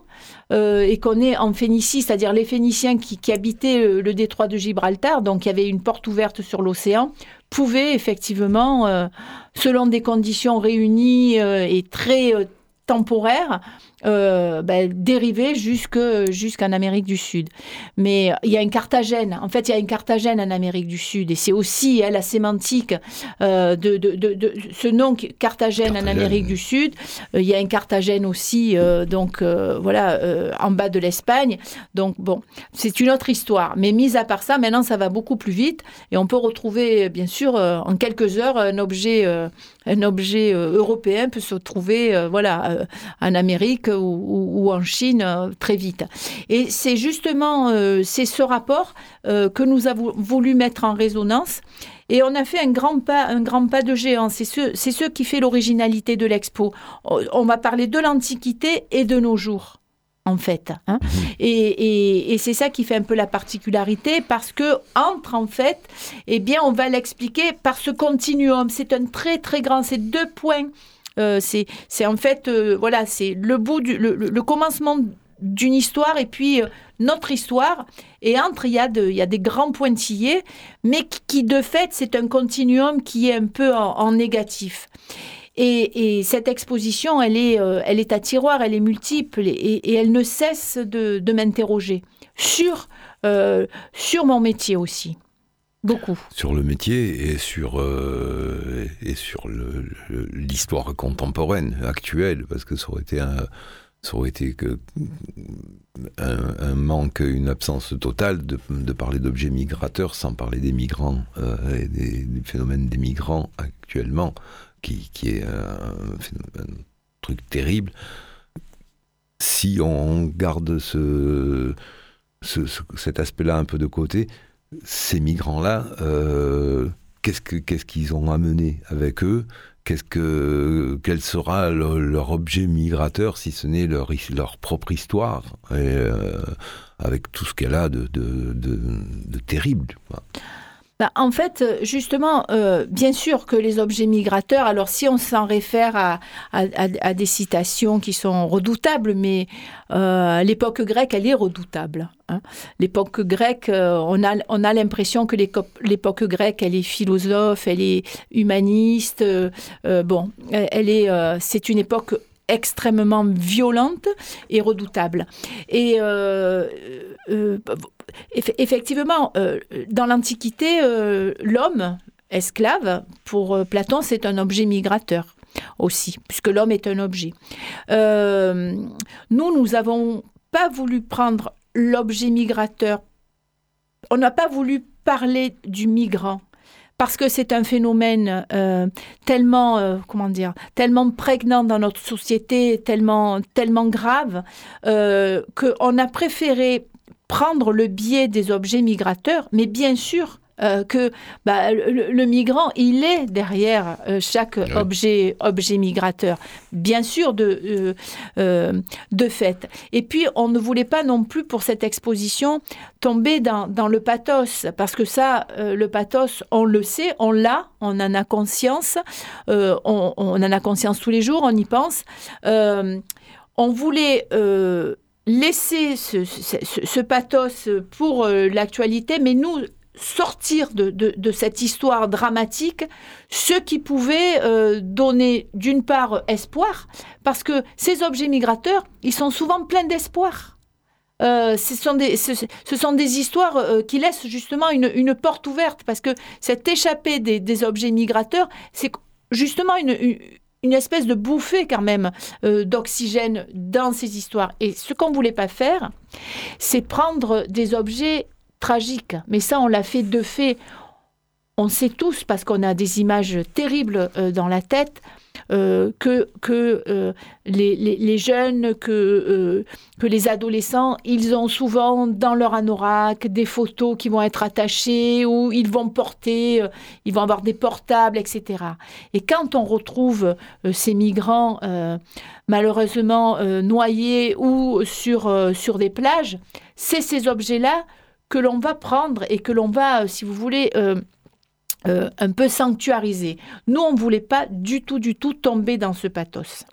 euh, et qu'on est en Phénicie, c'est-à-dire les Phéniciens qui, qui habitaient le détroit de Gibraltar, donc il y avait une porte ouverte sur l'océan, pouvaient effectivement, euh, selon des conditions réunies euh, et très euh, temporaires, euh, ben, dériver jusqu'en Amérique du Sud. Mais il y a une Carthagène. En fait, il y a une Carthagène en Amérique du Sud. Et c'est aussi hein, la sémantique euh, de, de- de- de ce nom Carthagène, en. Amérique du Sud. Euh, il y a une Carthagène aussi, euh, donc euh, voilà, euh, en bas de l'Espagne. Donc bon, c'est une autre histoire. Mais mis à part ça, maintenant, ça va beaucoup plus vite. Et on peut retrouver, bien sûr, euh, en quelques heures, un objet, euh, un objet euh, européen peut se trouver, euh, voilà, euh, en Amérique ou, ou- ou en Chine euh, très vite. Et c'est justement euh, c'est ce rapport euh, que nous avons voulu mettre en résonance. Et on a fait un grand pas, un grand pas de géant. C'est ce, c'est ce qui fait l'originalité de l'expo. On on va parler de l'Antiquité et de nos jours. En fait, hein. et, et- et c'est ça qui fait un peu la particularité parce que entre en fait, eh bien, on va l'expliquer par ce continuum. C'est un très très grand, c'est deux points. Euh, c'est, en fait, euh, voilà, c'est le bout le, commencement d'une histoire et puis euh, notre histoire. Et entre, il y, a y a des grands pointillés, mais qui, de fait, c'est un continuum qui est un peu en, négatif. Et, et cette exposition, elle est, elle est à tiroir, elle est multiple et, elle ne cesse de, m'interroger sur, sur mon métier aussi. Beaucoup. Sur le métier et sur, euh, et sur l'histoire contemporaine, actuelle, parce que ça aurait été un, ça aurait été un, manque, une absence totale de, parler d'objets migrateurs sans parler des migrants euh, et des, des phénomènes des migrants actuellement, qui, est un, truc terrible. Si on garde ce, ce- ce- cet aspect-là un peu de côté, ces migrants-là, euh, qu'est-ce que- qu'est-ce qu'ils ont amené avec eux? Qu'est-ce que, quel sera le- leur objet migrateur si ce n'est leur, leur propre histoire? Euh, avec tout ce qu'elle a de, de, terrible. Bah, en fait, euh, justement, euh, bien sûr que les objets migrateurs, alors si on s'en réfère à, des citations qui sont redoutables, mais euh, l'époque grecque, elle est redoutable. hein. L'époque grecque, on a, on a l'impression que l'époque grecque, elle est philosophe, elle est humaniste. bon, elle est, c'est une époque extrêmement violente et redoutable. Et effectivement, euh, dans l'Antiquité, euh, l'homme, esclave, pour euh, Platon, c'est un objet migrateur aussi, puisque l'homme est un objet. Nous, nous n'avons pas voulu prendre l'objet migrateur. On n'a pas voulu parler du migrant. Parce que c'est un phénomène tellement, comment dire, tellement prégnant dans notre société, tellement, tellement grave, qu'on a préféré prendre le biais des objets migrateurs, mais bien sûr euh, que bah, le, le migrant, il est derrière euh, chaque Oui. objet, objet migrateur, bien sûr de, euh, de fait. Et puis, on ne voulait pas non plus pour cette exposition tomber dans, dans le pathos, parce que ça, le pathos, on le sait, on l'a, on en a conscience, on, on en a conscience tous les jours, on y pense. On voulait euh, laisser ce, ce- pathos pour euh, l'actualité, mais nous sortir de, de- cette histoire dramatique ce qui pouvait euh, donner d'une part espoir, parce que ces objets migrateurs, ils sont souvent pleins d'espoir. Euh, ce, sont des, ce, sont des histoires qui laissent justement une, une porte ouverte, parce que cette échappée des, des objets migrateurs, c'est justement une, une espèce de bouffée quand même euh, d'oxygène dans ces histoires. Et ce qu'on voulait pas faire, c'est prendre des objets tragiques. Mais ça, on l'a fait de fait. On sait tous, parce qu'on a des images terribles euh, dans la tête, euh, que, que euh, les, jeunes, que, que les adolescents, ils ont souvent dans leur anorak des photos qui vont être attachées ou ils vont porter, ils vont avoir des portables, etc. Et quand on retrouve ces migrants malheureusement noyés ou sur, sur des plages, c'est ces objets-là que l'on va prendre et que l'on va, si vous voulez, euh, un peu sanctuariser. Nous, on ne voulait pas du tout, du tout tomber dans ce pathos.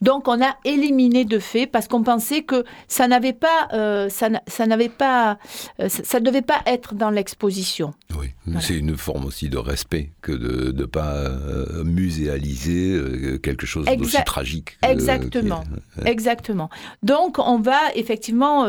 Donc, on a éliminé de fait parce qu'on pensait que ça n'avait pas, euh, ça, n'a- ça n'avait pas, euh, ça, ça devait pas être dans l'exposition. Oui, Voilà. c'est une forme aussi de respect que de ne pas muséaliser quelque chose d'aussi tragique. que- Exactement. qui Exactement. Donc, on va effectivement,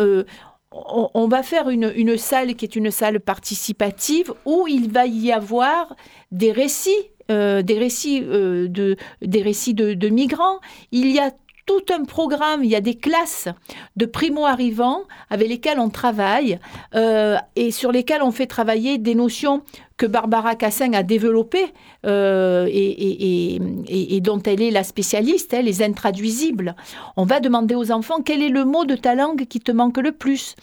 on, va faire une, salle qui est une salle participative où il va y avoir des récits, euh, des récits, euh, de, des récits de migrants. Il y a tout un programme, il y a des classes de primo-arrivants avec lesquels on travaille euh, et sur lesquels on fait travailler des notions que Barbara Cassin a développées euh, et dont elle est la spécialiste, hein, les intraduisibles. On va demander aux enfants quel est le mot de ta langue qui te manque le plus?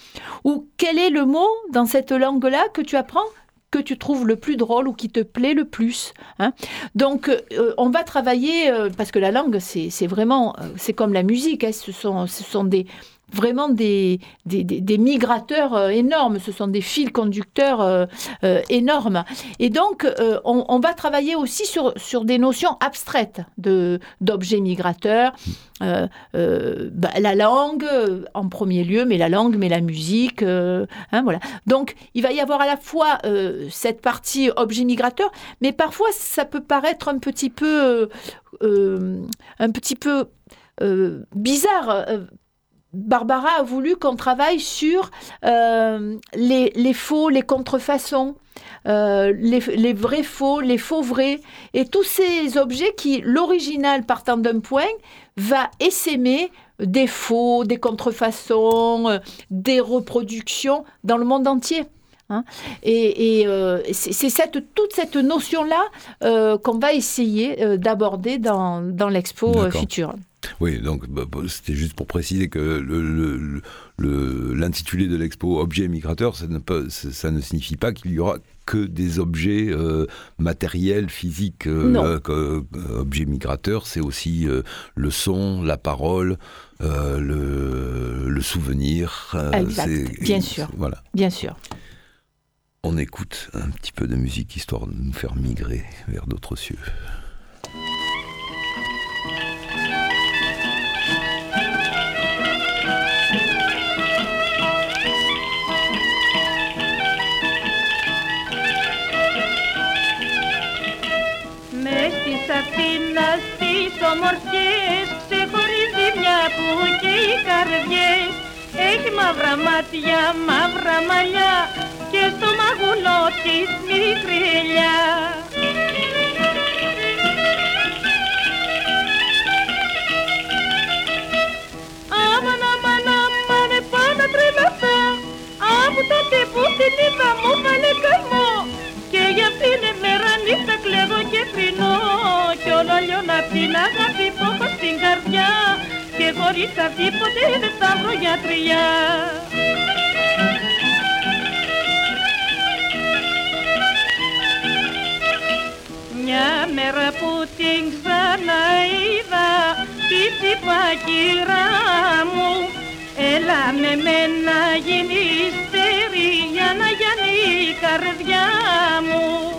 Ou quel est le mot dans cette langue-là que tu apprends? Que tu trouves le plus drôle ou qui te plaît le plus. hein. Donc, euh, on va travailler, euh, parce que la langue, c'est vraiment, euh, c'est comme la musique, hein, ce, sont, ce sont des vraiment des, des, des- migrateurs euh, énormes, ce sont des fils conducteurs euh, euh, énormes. Et donc, on, va travailler aussi sur, sur des notions abstraites d'objets migrateurs. Bah, la langue en premier lieu, mais la langue, mais la musique, hein, voilà. Donc, il va y avoir à la fois cette partie objet migrateur, mais parfois ça peut paraître un petit peu, un petit peu bizarre. Barbara a voulu qu'on travaille sur euh, les, faux, les contrefaçons, euh, les, les vrais faux, les faux vrais, et tous ces objets qui, l'original partant d'un point, va essaimer des faux, des contrefaçons, euh, des reproductions dans le monde entier. Hein. et et, euh, c'est cette, toute cette notion-là euh, qu'on va essayer euh, d'aborder dans, dans l'expo future. Oui, donc bah, bah, c'était juste pour préciser que le- le- le- l'intitulé de l'expo Objet migrateur, ça ne, peut- ça ça ne signifie pas qu'il y aura que des objets euh, matériels, physiques. euh, Non. euh, que- euh, objet migrateur, c'est aussi le son, la parole, le, le souvenir. Exact, bien sûr. Voilà. Bien sûr On écoute un petit peu de musique histoire de nous faire migrer vers d'autres cieux. Μες της Αθήνας τις ομορφιές ξεχωρίζει μια που και οι καρδιές έχει μαύρα μάτια, μαύρα μαλλιά και στο μαγουλό της μικρή ελιά. Άμαν, άμαν, άμαν, πάνω τρελαθώ. Από τότε που την είδα μου βάλε καημό. Και για αυτήν μέρα νύχτα κλαίω και κρινώ. Κι όλο λιώνω απ' την αγάπη που έχω στην καρδιά Και χωρίς αυτή ποτέ δεν θα βρω γιατριά. Μια μέρα που την ξαναείδα Της είπα κυρά μου Έλα με μένα γίνεις τερί Για να γιάνει η καρδιά μου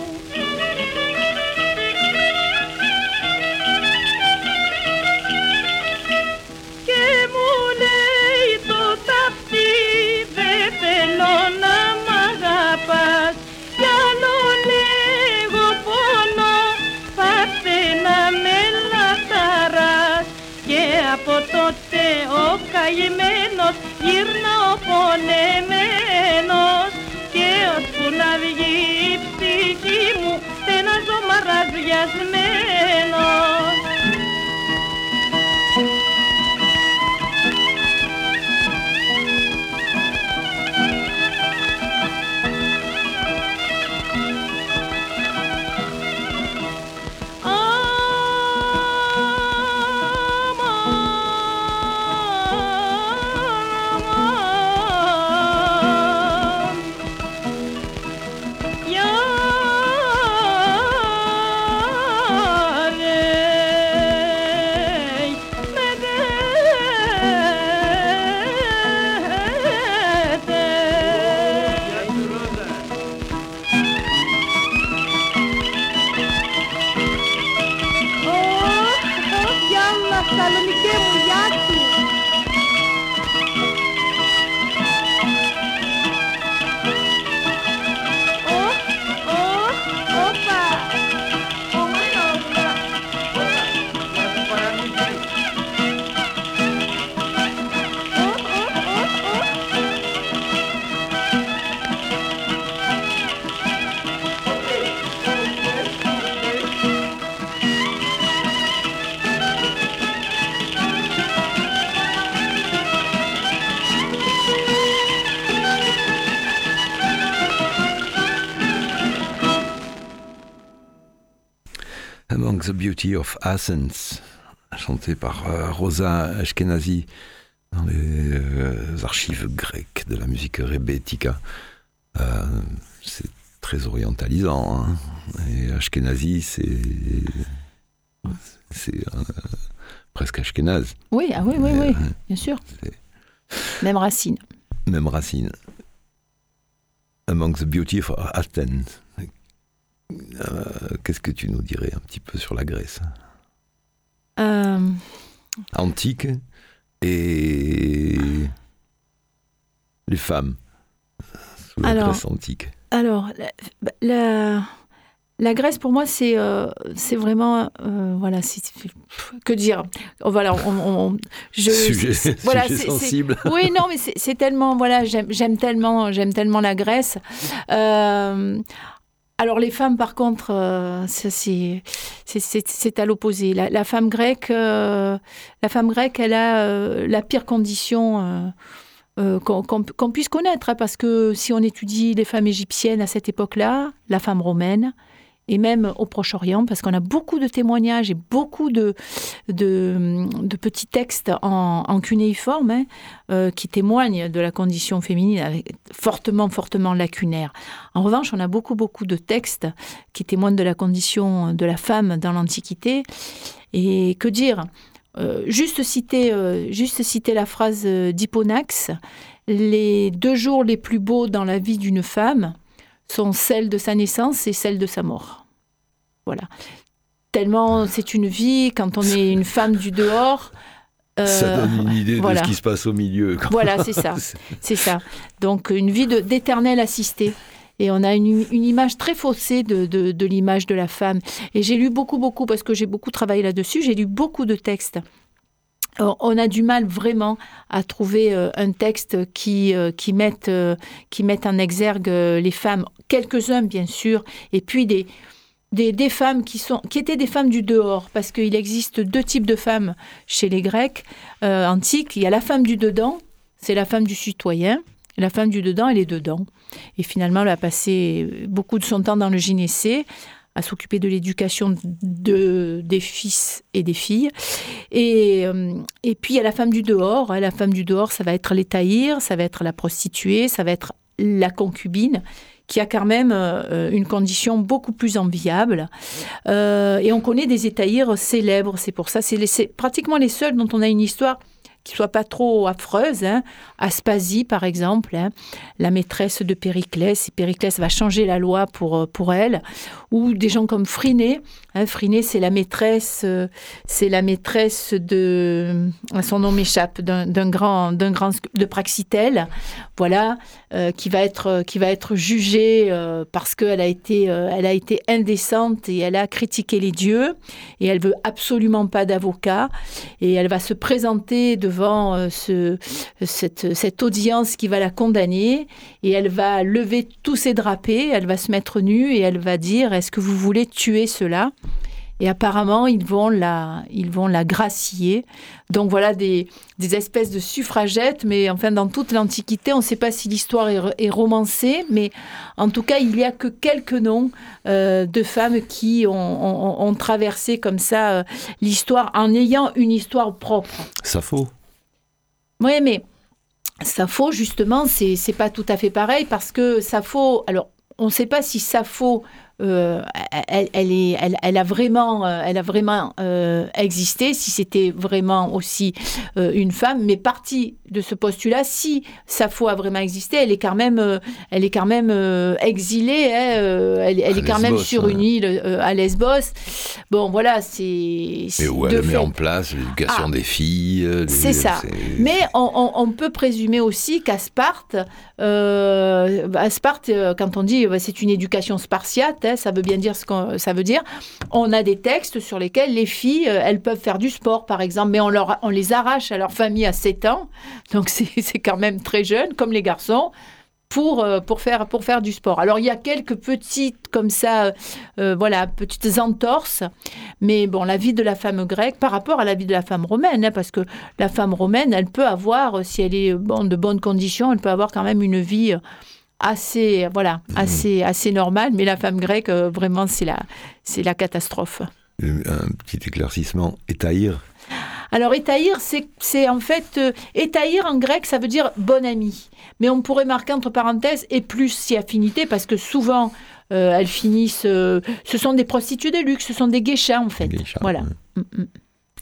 Beauty of Athens, chanté par euh, Rosa Ashkenazi dans les euh, archives grecques de la musique rebética. Euh, c'est très orientalisant. hein. Et Ashkenazi, c'est. C'est euh, presque Ashkenaz. Oui, ah oui, oui, oui, bien sûr. Même racine. Même racine. Among the Beauty of Athens. Euh, Qu'est-ce que tu nous dirais un petit peu sur la Grèce Euh, antique et les femmes sous la Alors, Grèce antique. alors, la, la, la Grèce, pour moi, c'est euh, c'est vraiment. euh, voilà, que dire? Voilà, on, on- on- je, sujet voilà, sujet sensible. Oui, non, mais c'est tellement, voilà, j'aime j'aime tellement, j'aime tellement la Grèce. Euh, alors les femmes, par contre, euh, c'est à l'opposé. La, la femme grecque, euh, la femme grecque, elle a euh, la pire condition. qu'on puisse connaître, hein, parce que si on étudie les femmes égyptiennes à cette époque-là, la femme romaine, et même au Proche-Orient, parce qu'on a beaucoup de témoignages et beaucoup de, petits textes en, cunéiforme hein, euh, qui témoignent de la condition féminine avec, fortement, fortement lacunaire. En revanche, on a beaucoup, beaucoup de textes qui témoignent de la condition de la femme dans l'Antiquité. Et que dire Euh, juste, citer, euh, juste citer la phrase d'Hipponax, les deux jours les plus beaux dans la vie d'une femme sont celles de sa naissance et celles de sa mort. Voilà. Tellement c'est une vie, quand on est une femme du dehors. euh, Ça donne une idée voilà. de ce qui se passe au milieu. Voilà, c'est ça. C'est ça. Donc une vie d'éternel assisté. Et on a une, une image très faussée de, de- de l'image de la femme. Et j'ai lu beaucoup, beaucoup, parce que j'ai beaucoup travaillé là-dessus, j'ai lu beaucoup de textes. On a du mal vraiment à trouver euh, un texte qui, euh, mette, euh, qui mette en exergue les femmes, quelques-uns bien sûr, et puis des, des, des femmes qui, sont, qui étaient des femmes du dehors, parce qu'il existe deux types de femmes chez les Grecs antiques. Il y a la femme du dedans, c'est la femme du citoyen. La femme du dedans, elle est dedans. Et finalement, elle a passé beaucoup de son temps dans le gynécée, à s'occuper de l'éducation de, des fils et des filles. Et, euh, et puis, il y a la femme du dehors. La femme du dehors, ça va être l'étaïr, ça va être la prostituée, ça va être la concubine qui a quand même euh, une condition beaucoup plus enviable. Euh, et on connaît des étaïrs célèbres, c'est pour ça, c'est pratiquement les seuls dont on a une histoire qui soit pas trop affreuse. Hein. Aspasie, par exemple, hein, la maîtresse de Périclès, et Périclès va changer la loi pour, euh, pour elle. Ou des gens comme Phryné. Hein. C'est la maîtresse, euh, c'est la maîtresse de, euh, son nom m'échappe, d'un grand, d'un grand, de Praxitèle, voilà, euh, qui va être, qui va être jugée parce qu'elle a été, elle a été indécente et elle a critiqué les dieux et elle veut absolument pas d'avocat et elle va se présenter devant ce, cette, cette audience qui va la condamner et elle va lever tous ses drapés, elle va se mettre nue et elle va dire est-ce que vous voulez tuer cela? Et apparemment, ils vont la, ils vont la gracier. Donc voilà des, des espèces de suffragettes, mais enfin dans toute l'Antiquité, on ne sait pas si l'histoire est, est romancée, mais en tout cas, il n'y a que quelques noms euh, de femmes qui ont, ont- ont traversé comme ça euh, l'histoire en ayant une histoire propre. Sappho. Oui, mais Sappho, justement, c'est c'est pas tout à fait pareil parce que Sappho, alors on ne sait pas si Sappho, euh, elle, elle est, elle, elle a vraiment, euh, elle a vraiment euh, existé, si c'était vraiment aussi euh, une femme, mais partie de ce postulat, si Sappho a vraiment existé, elle est quand même, elle est quand même exilée, hein, elle, est quand même sur ouais. une île à Lesbos. Bon, voilà, c'est. Et où elle met fait- en place l'éducation Ah. des filles. C'est ça. Mais on, on- on peut présumer aussi qu'à Sparte, à Sparte, euh, quand on dit euh, c'est une éducation spartiate, ça veut bien dire ce que ça veut dire. On a des textes sur lesquels les filles, euh, elles peuvent faire du sport, par exemple, mais on, leur, on les arrache à leur famille à 7 ans, donc c'est quand même très jeune, comme les garçons. Pour, euh, pour, faire, pour faire du sport. Alors, il y a quelques petites, comme ça, euh, voilà, petites entorses, mais bon, la vie de la femme grecque par rapport à la vie de la femme romaine, hein, parce que la femme romaine, elle peut avoir, si elle est bon, de bonnes conditions, elle peut avoir quand même une vie assez, voilà, assez, assez normale. Mais la femme grecque, euh, vraiment, c'est la, c'est la catastrophe. Un petit éclaircissement. Étaïr Alors, étaïr, c'est c'est en fait. euh, étaïr en grec, ça veut dire bon ami. Mais on pourrait marquer entre parenthèses et plus si affinité, parce que souvent, euh, elles finissent. euh, ce sont des prostituées de luxe, ce sont des geishas, en fait. Geisha, Voilà. ouais. Mm, mm.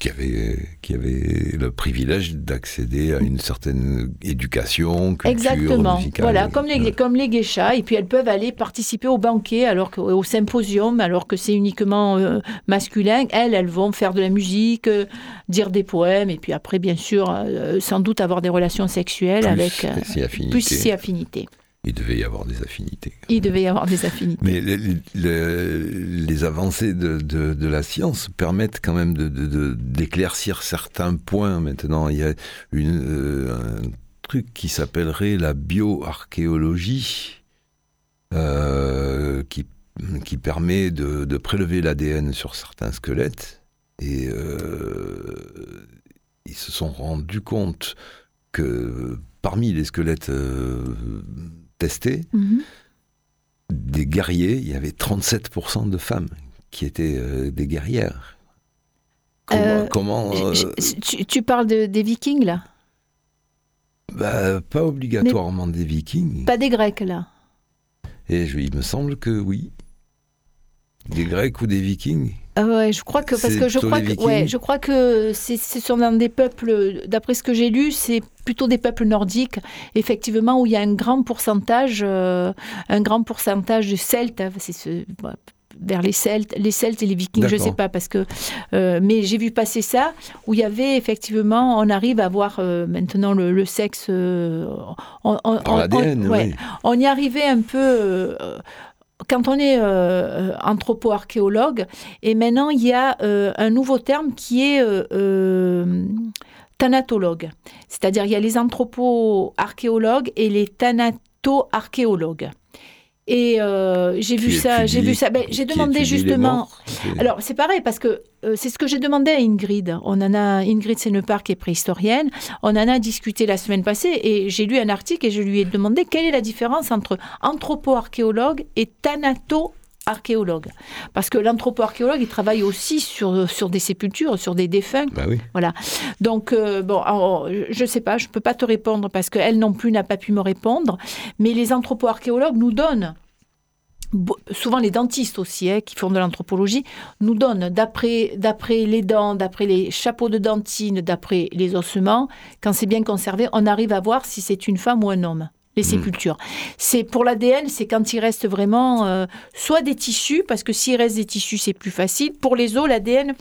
Qui avait, qui avait le privilège d'accéder à une certaine éducation, culture Exactement. musicale. Voilà, comme les, comme les geishas. Et puis elles peuvent aller participer au banquet, alors que, au symposium, alors que c'est uniquement euh, masculin. Elles, elles vont faire de la musique, euh, dire des poèmes, et puis après, bien sûr, euh, sans doute avoir des relations sexuelles Plus avec. si affinité. plus si affinités. Il devait y avoir des affinités. Il devait y avoir des affinités. Mais les, les- les avancées de, de- de la science permettent quand même de- d'éclaircir certains points. Maintenant, il y a une, euh, un truc qui s'appellerait la bioarchéologie, euh, qui, qui permet de, prélever l'ADN sur certains squelettes. Et euh, ils se sont rendus compte que parmi les squelettes testés, Mhm. des guerriers, il y avait 37% de femmes qui étaient euh, des guerrières. Comment, Euh, comment, euh, Je- tu, tu parles de- des Vikings, là? Bah, Pas obligatoirement des vikings. Pas des Grecs, là Et je- il me semble que oui. Des Grecs ou des vikings ouais, je crois que parce que je crois que ouais, je crois que c'est ce sont dans des peuples d'après ce que j'ai lu, c'est plutôt des peuples nordiques effectivement où il y a un grand pourcentage euh, un grand pourcentage de Celtes, hein, c'est ce bah, vers les Celtes, les Celtes et les Vikings, je D'accord. sais pas parce que euh, mais j'ai vu passer ça où il y avait effectivement on arrive à voir euh, maintenant le, le sexe euh, on, ouais, oui. on y arrivait un peu quand on est euh, anthropo-archéologue, et maintenant il y a euh, un nouveau terme qui est euh, euh, thanatologue. C'est-à-dire il y a les anthropo-archéologues et les thanato-archéologues. Et euh, j'ai vu ça, j'ai vu ça. Ben, j'ai demandé justement. Alors, c'est pareil, parce que euh, c'est ce que j'ai demandé à Ingrid. On en a, Ingrid Sénepar, qui est préhistorienne, on en a discuté la semaine passée et j'ai lu un article et je lui ai demandé quelle est la différence entre anthropo-archéologue et thanato-archéologue. Parce que l'anthropo-archéologue, il travaille aussi sur, sur des sépultures, sur des défunts. Bah oui. Donc, euh, bon, alors, je ne sais pas, je ne peux pas te répondre parce qu'elle non plus n'a pas pu me répondre. Mais les anthropo-archéologues nous donnent, souvent les dentistes aussi, hein, qui font de l'anthropologie, nous donnent, d'après les dents, d'après les chapeaux de dentine, d'après les ossements, quand c'est bien conservé, on arrive à voir si c'est une femme ou un homme. Les sépultures. C'est pour l'ADN, c'est quand il reste vraiment euh, soit des tissus, parce que s'il reste des tissus, c'est plus facile. Pour les os, l'ADN,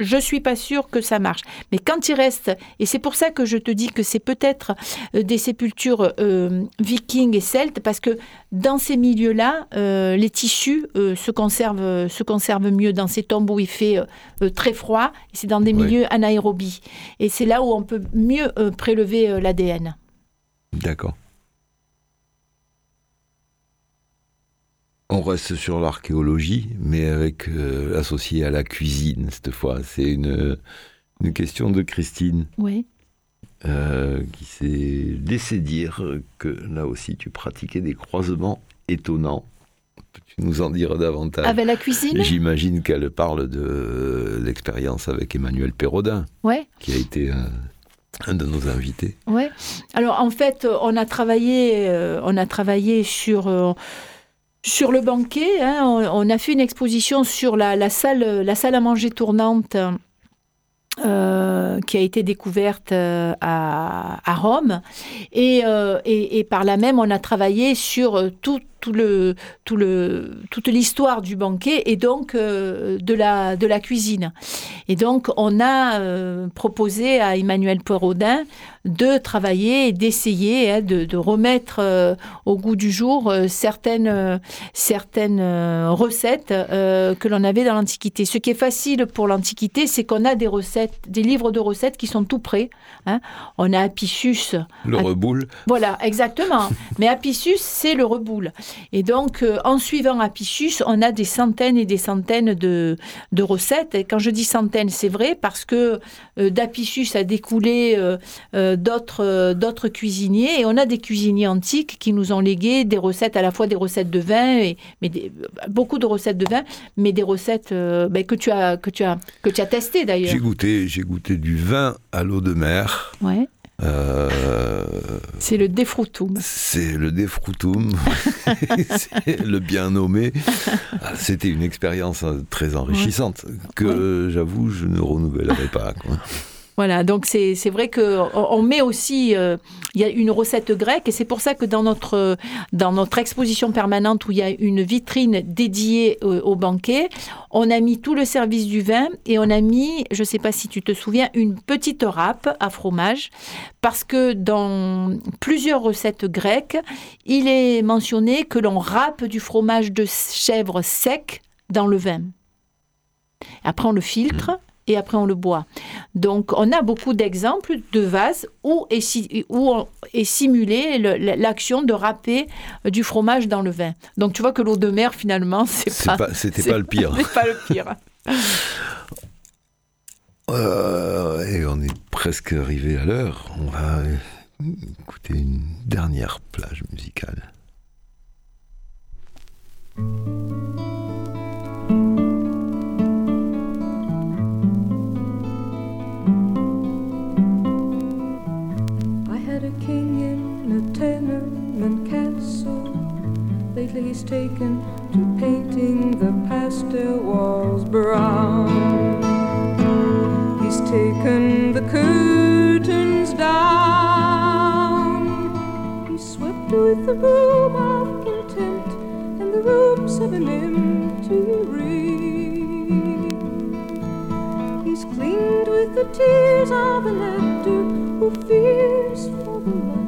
je suis pas sûre que ça marche. Mais quand il reste, et c'est pour ça que je te dis que c'est peut-être euh, des sépultures euh, vikings et celtes, parce que dans ces milieux-là, euh, les tissus euh, se, conservent, se conservent mieux dans ces tombes où il fait très froid. C'est dans des milieux anaérobies. Et c'est là où on peut mieux prélever l'ADN. D'accord. On reste sur l'archéologie, mais avec euh, associé à la cuisine cette fois. C'est une, une question de Christine Oui. euh, qui s'est laissé dire que là aussi tu pratiquais des croisements étonnants. Peux-tu nous en dire davantage Avec la cuisine? J'imagine qu'elle parle de l'expérience avec Emmanuel Perrodin, Ouais. qui a été euh, un de nos invités. Ouais. Alors en fait, euh, on a travaillé, euh, on a travaillé sur euh, sur le banquet. hein. on, a fait une exposition sur la, salle, la salle à manger tournante. euh, qui a été découverte euh, à, Rome et, euh, et, par là même on a travaillé sur tout, le, tout le, toute l'histoire du banquet et donc de, la, de la cuisine. Et donc, on a proposé à Emmanuel Poirodin de travailler et d'essayer hein, de, de remettre euh, au goût du jour euh, certaines, euh, certaines recettes que l'on avait dans l'Antiquité. Ce qui est facile pour l'Antiquité, c'est qu'on a des recettes, des livres de recettes qui sont tout prêts. hein. On a Apicius, Le Ah. reboule, voilà, exactement. Mais Apicius, c'est le reboule. Et donc, en suivant Apicius, on a des centaines et des centaines de, de recettes. Et quand je dis centaines, c'est vrai parce que d'Apicius a découlé euh, euh, euh, d'autres euh, d'autres cuisiniers et on a des cuisiniers antiques qui nous ont légué des recettes à la fois des recettes de vin et mais des- beaucoup de recettes de vin mais des recettes euh, ben, que tu as que tu as que tu as testé d'ailleurs. J'ai goûté, j'ai goûté du vin à l'eau de mer. Ouais. Euh, C'est le défroutoum. c'est le défroutum, c'est le bien nommé. Ah, C'était une expérience euh, très enrichissante que j'avoue je ne renouvellerai pas. quoi. Voilà, donc c'est vrai que on met aussi, euh, il y a une recette grecque et c'est pour ça que dans notre, dans notre exposition permanente où il y a une vitrine dédiée euh, au banquet, on a mis tout le service du vin et on a mis, je ne sais pas si tu te souviens, une petite râpe à fromage parce que dans plusieurs recettes grecques, il est mentionné que l'on râpe du fromage de chèvre sec dans le vin. Après, on le filtre et après, on le boit. Donc, on a beaucoup d'exemples de vases où est, où simulée l'action de râper euh, du fromage dans le vin. Donc, tu vois que l'eau de mer, finalement, c'est pas, pas- C'était pas le pire. c'est pas le pire. Euh, et on est presque arrivé à l'heure. On va écouter une dernière plage musicale. He's taken to painting the pastel walls brown. He's taken the curtains down. He swept with the broom of contempt and the rooms of an empty ring. He's cleaned with the tears of an actor who fears for the laughter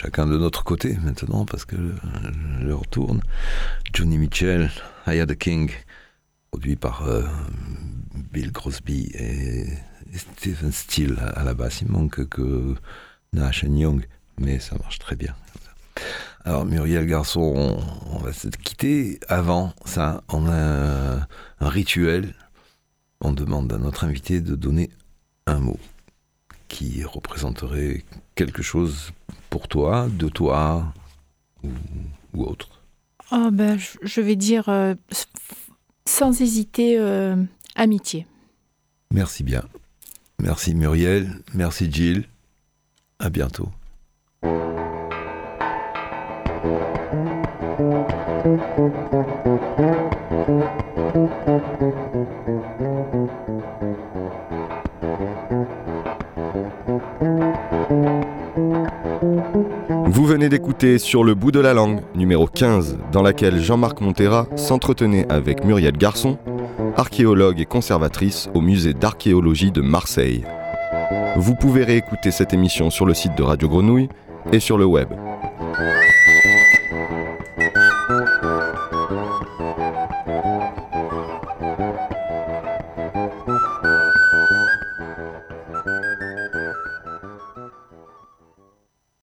chacun de notre côté maintenant parce que l'heure tourne. Johnny Mitchell, I Had a King, produit par euh, Bill Crosby et, Stephen Steele à, la base. Il manque que Nash Young, mais ça marche très bien. Alors Muriel Garçon, on, va se quitter. Avant ça, on a un rituel. On demande à notre invité de donner un mot qui représenterait quelque chose pour toi, de toi ou, autre oh ben, Je vais dire euh, sans hésiter euh, amitié. Merci bien. Merci Muriel, merci Gilles. À bientôt. Vous venez d'écouter Sur le bout de la langue, numéro 15, dans laquelle Jean-Marc Montera s'entretenait avec Muriel Garçon, archéologue et conservatrice au musée d'archéologie de Marseille. Vous pouvez réécouter cette émission sur le site de Radio Grenouille et sur le web.